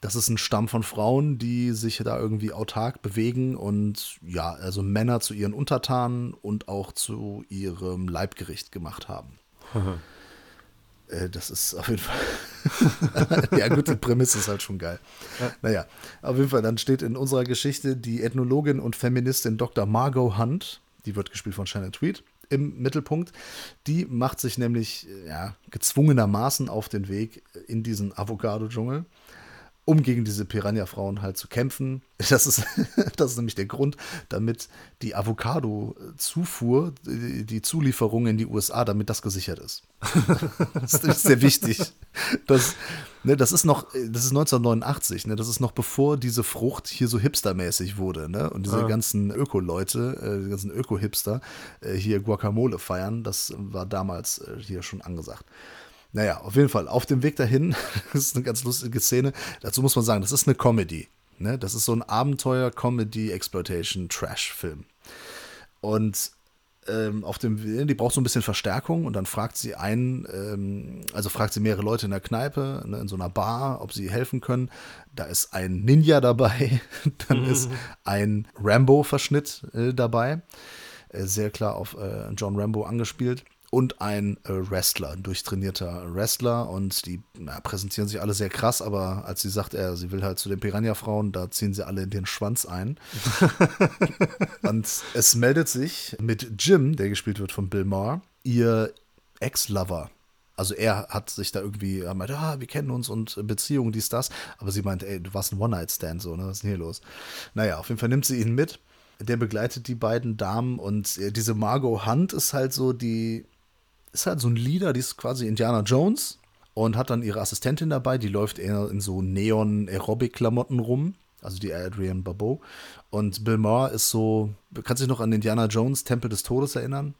Das ist ein Stamm von Frauen, die sich da irgendwie autark bewegen und ja, also Männer zu ihren Untertanen und auch zu ihrem Leibgericht gemacht haben. Äh, das ist auf jeden Fall. [laughs] ja, gut, die Prämisse ist halt schon geil. Ja. Naja, auf jeden Fall, dann steht in unserer Geschichte die Ethnologin und Feministin Dr. Margot Hunt, die wird gespielt von Shannon Tweed, im Mittelpunkt. Die macht sich nämlich ja, gezwungenermaßen auf den Weg in diesen Avocado-Dschungel um gegen diese Piranha-Frauen halt zu kämpfen. [laughs] Das ist, [laughs] das ist nämlich der Grund, damit die Avocado-Zufuhr, die, Zulieferung in die USA, damit das gesichert ist. [laughs] das ist sehr wichtig. Das, ne, das ist noch, das ist 1989, ne, das ist noch bevor diese Frucht hier so hipstermäßig wurde, ne? Und diese ah. ganzen Öko-Leute, äh, die ganzen Öko-Hipster äh, hier Guacamole feiern, das war damals äh, hier schon angesagt. Naja, auf jeden Fall, auf dem Weg dahin, [laughs] das ist eine ganz lustige Szene. Dazu muss man sagen, das ist eine Comedy. Ne? Das ist so ein Abenteuer-Comedy-Exploitation-Trash-Film. Und ähm, auf dem, die braucht so ein bisschen Verstärkung und dann fragt sie einen, ähm, also fragt sie mehrere Leute in der Kneipe, ne, in so einer Bar, ob sie helfen können. Da ist ein Ninja dabei, [laughs] dann mhm. ist ein Rambo-Verschnitt äh, dabei, äh, sehr klar auf äh, John Rambo angespielt und ein äh, Wrestler, ein durchtrainierter Wrestler. Und die na, präsentieren sich alle sehr krass, aber als sie sagt, er, sie will halt zu den Piranha-Frauen, da ziehen sie alle in den Schwanz ein. [laughs] und es meldet sich mit Jim, der gespielt wird von Bill Maher, ihr Ex-Lover. Also er hat sich da irgendwie, er meinte, ah, wir kennen uns und Beziehungen, dies, das. Aber sie meint, ey, du warst ein One-Night-Stand, so, ne? Was ist denn hier los? Naja, auf jeden Fall nimmt sie ihn mit. Der begleitet die beiden Damen und äh, diese Margot Hunt ist halt so die, ist halt so ein Leader, die ist quasi Indiana Jones und hat dann ihre Assistentin dabei, die läuft eher in so Neon-Aerobic-Klamotten rum, also die Adrian Barbeau. Und Bill Maher ist so, kannst du dich noch an Indiana Jones, Tempel des Todes erinnern?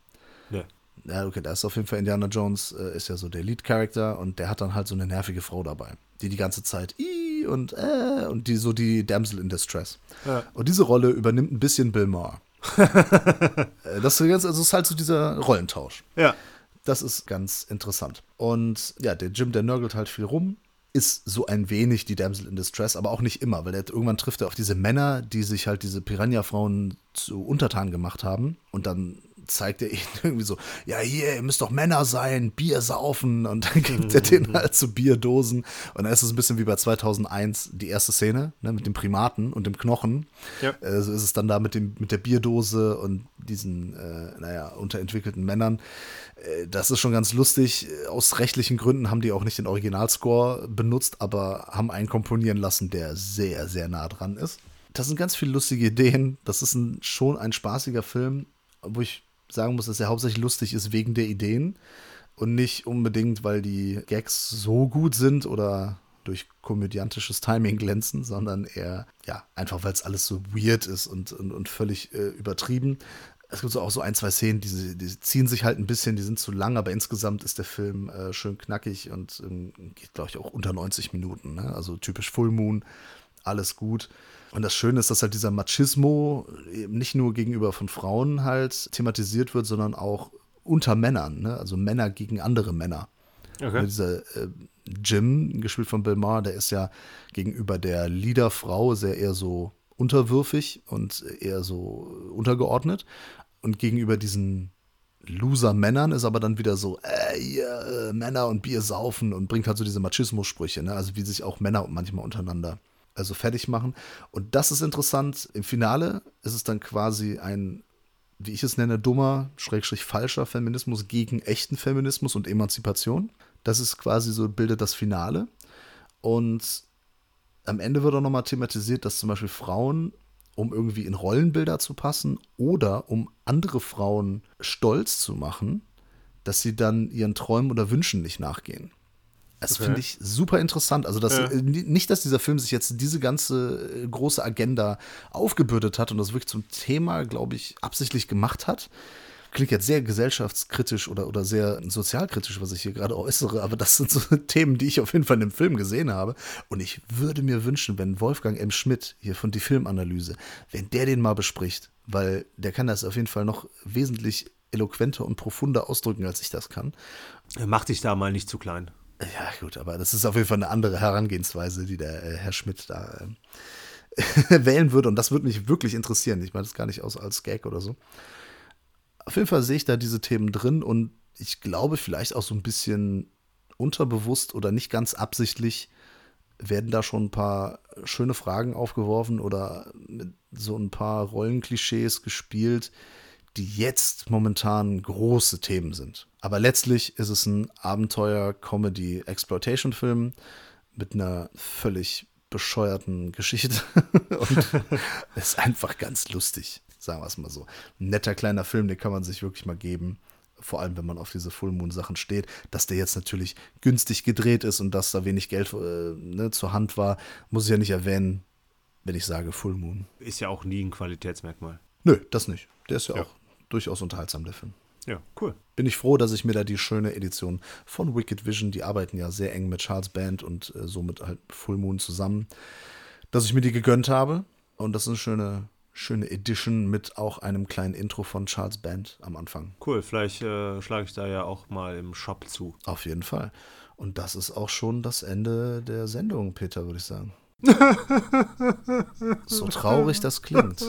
Ja. Ja, okay, da ist auf jeden Fall Indiana Jones, äh, ist ja so der Lead-Character und der hat dann halt so eine nervige Frau dabei, die die ganze Zeit i und äh und die so die Damsel in Distress. Ja. Und diese Rolle übernimmt ein bisschen Bill Maher. [laughs] Äh, das, ist, also ist halt so dieser Rollentausch. Ja. Das ist ganz interessant. Und ja, der Jim, der nörgelt halt viel rum, ist so ein wenig die Damsel in Distress, aber auch nicht immer, weil er irgendwann trifft er auf diese Männer, die sich halt diese Piranha-Frauen zu Untertan gemacht haben und dann zeigt er ihnen [laughs] irgendwie so, ja hier, ihr müsst doch Männer sein, Bier saufen und dann gibt er denen halt so Bierdosen und dann ist es ein bisschen wie bei 2001 die erste Szene ne, mit dem Primaten und dem Knochen. Ja. Äh, so ist es dann da mit, dem, mit der Bierdose und diesen, äh, naja, unterentwickelten Männern. Äh, das ist schon ganz lustig. Aus rechtlichen Gründen haben die auch nicht den Originalscore benutzt, aber haben einen komponieren lassen, der sehr, sehr nah dran ist. Das sind ganz viele lustige Ideen. Das ist ein, schon ein spaßiger Film, wo ich sagen muss, dass er hauptsächlich lustig ist wegen der Ideen und nicht unbedingt, weil die Gags so gut sind oder durch komödiantisches Timing glänzen, sondern eher, ja, einfach weil es alles so weird ist und, und, und völlig äh, übertrieben. Es gibt so auch so ein, zwei Szenen, die, die, ziehen sich halt ein bisschen, die sind zu lang, aber insgesamt ist der Film äh, schön knackig und ähm, geht, glaube ich, auch unter 90 Minuten. Ne? Also typisch Full Moon, alles gut. Und das Schöne ist, dass halt dieser Machismo nicht nur gegenüber von Frauen halt thematisiert wird, sondern auch unter Männern, ne? also Männer gegen andere Männer. Okay. Dieser äh, Jim, gespielt von Bill Maher, der ist ja gegenüber der Leaderfrau sehr eher so unterwürfig und eher so untergeordnet. Und gegenüber diesen Loser-Männern ist aber dann wieder so, äh, yeah, äh, Männer und Bier saufen und bringt halt so diese Machismo-Sprüche, ne? also wie sich auch Männer manchmal untereinander also fertig machen. Und das ist interessant. Im Finale ist es dann quasi ein, wie ich es nenne, dummer, schrägstrich falscher Feminismus gegen echten Feminismus und Emanzipation. Das ist quasi so, bildet das Finale. Und am Ende wird auch nochmal thematisiert, dass zum Beispiel Frauen, um irgendwie in Rollenbilder zu passen oder um andere Frauen stolz zu machen, dass sie dann ihren Träumen oder Wünschen nicht nachgehen. Das okay. finde ich super interessant. Also, dass, ja. Äh, nicht, dass dieser Film sich jetzt diese ganze äh, große Agenda aufgebürdet hat und das wirklich zum Thema, glaube ich, absichtlich gemacht hat. Klingt jetzt sehr gesellschaftskritisch oder, oder sehr sozialkritisch, was ich hier gerade äußere, aber das sind so [laughs] Themen, die ich auf jeden Fall in dem Film gesehen habe. Und ich würde mir wünschen, wenn Wolfgang M. Schmidt hier von die Filmanalyse, wenn der den mal bespricht, weil der kann das auf jeden Fall noch wesentlich eloquenter und profunder ausdrücken, als ich das kann. Mach dich da mal nicht zu klein. Ja, gut, aber das ist auf jeden Fall eine andere Herangehensweise, die der äh, Herr Schmidt da äh, [laughs] wählen würde. Und das würde mich wirklich interessieren. Ich meine das gar nicht aus als Gag oder so. Auf jeden Fall sehe ich da diese Themen drin und ich glaube, vielleicht auch so ein bisschen unterbewusst oder nicht ganz absichtlich werden da schon ein paar schöne Fragen aufgeworfen oder mit so ein paar Rollenklischees gespielt, die jetzt momentan große Themen sind. Aber letztlich ist es ein Abenteuer-Comedy-Exploitation-Film mit einer völlig bescheuerten Geschichte. [laughs] und [laughs] ist einfach ganz lustig, sagen wir es mal so. Ein netter kleiner Film, den kann man sich wirklich mal geben. Vor allem, wenn man auf diese Full Moon Sachen steht, dass der jetzt natürlich günstig gedreht ist und dass da wenig Geld äh, ne, zur Hand war, muss ich ja nicht erwähnen, wenn ich sage Full Moon. Ist ja auch nie ein Qualitätsmerkmal. Nö, das nicht. Der ist ja, ja. auch durchaus unterhaltsam, der Film. Ja, cool. Bin ich froh, dass ich mir da die schöne Edition von Wicked Vision, die arbeiten ja sehr eng mit Charles Band und äh, somit halt Full Moon zusammen, dass ich mir die gegönnt habe. Und das ist eine schöne, schöne Edition mit auch einem kleinen Intro von Charles Band am Anfang. Cool, vielleicht äh, schlage ich da ja auch mal im Shop zu. Auf jeden Fall. Und das ist auch schon das Ende der Sendung, Peter, würde ich sagen. [laughs] so traurig das klingt.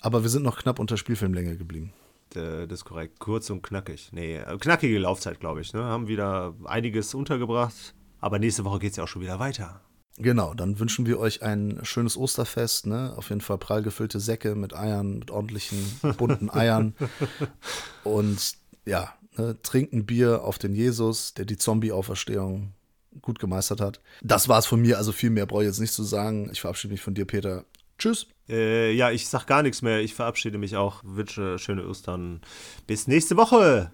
Aber wir sind noch knapp unter Spielfilmlänge geblieben. Das ist korrekt. Kurz und knackig. Nee, äh, knackige Laufzeit, glaube ich. Ne? Haben wieder einiges untergebracht. Aber nächste Woche geht es ja auch schon wieder weiter. Genau, dann wünschen wir euch ein schönes Osterfest. Ne? Auf jeden Fall prall gefüllte Säcke mit Eiern, mit ordentlichen, bunten Eiern. [laughs] Und ja, ne, trinken Bier auf den Jesus, der die Zombie-Auferstehung gut gemeistert hat. Das war es von mir, also viel mehr brauche ich jetzt nicht zu sagen. Ich verabschiede mich von dir, Peter. Tschüss. Äh, ja, ich sag gar nichts mehr. Ich verabschiede mich auch. Wünsche schöne Ostern. Bis nächste Woche.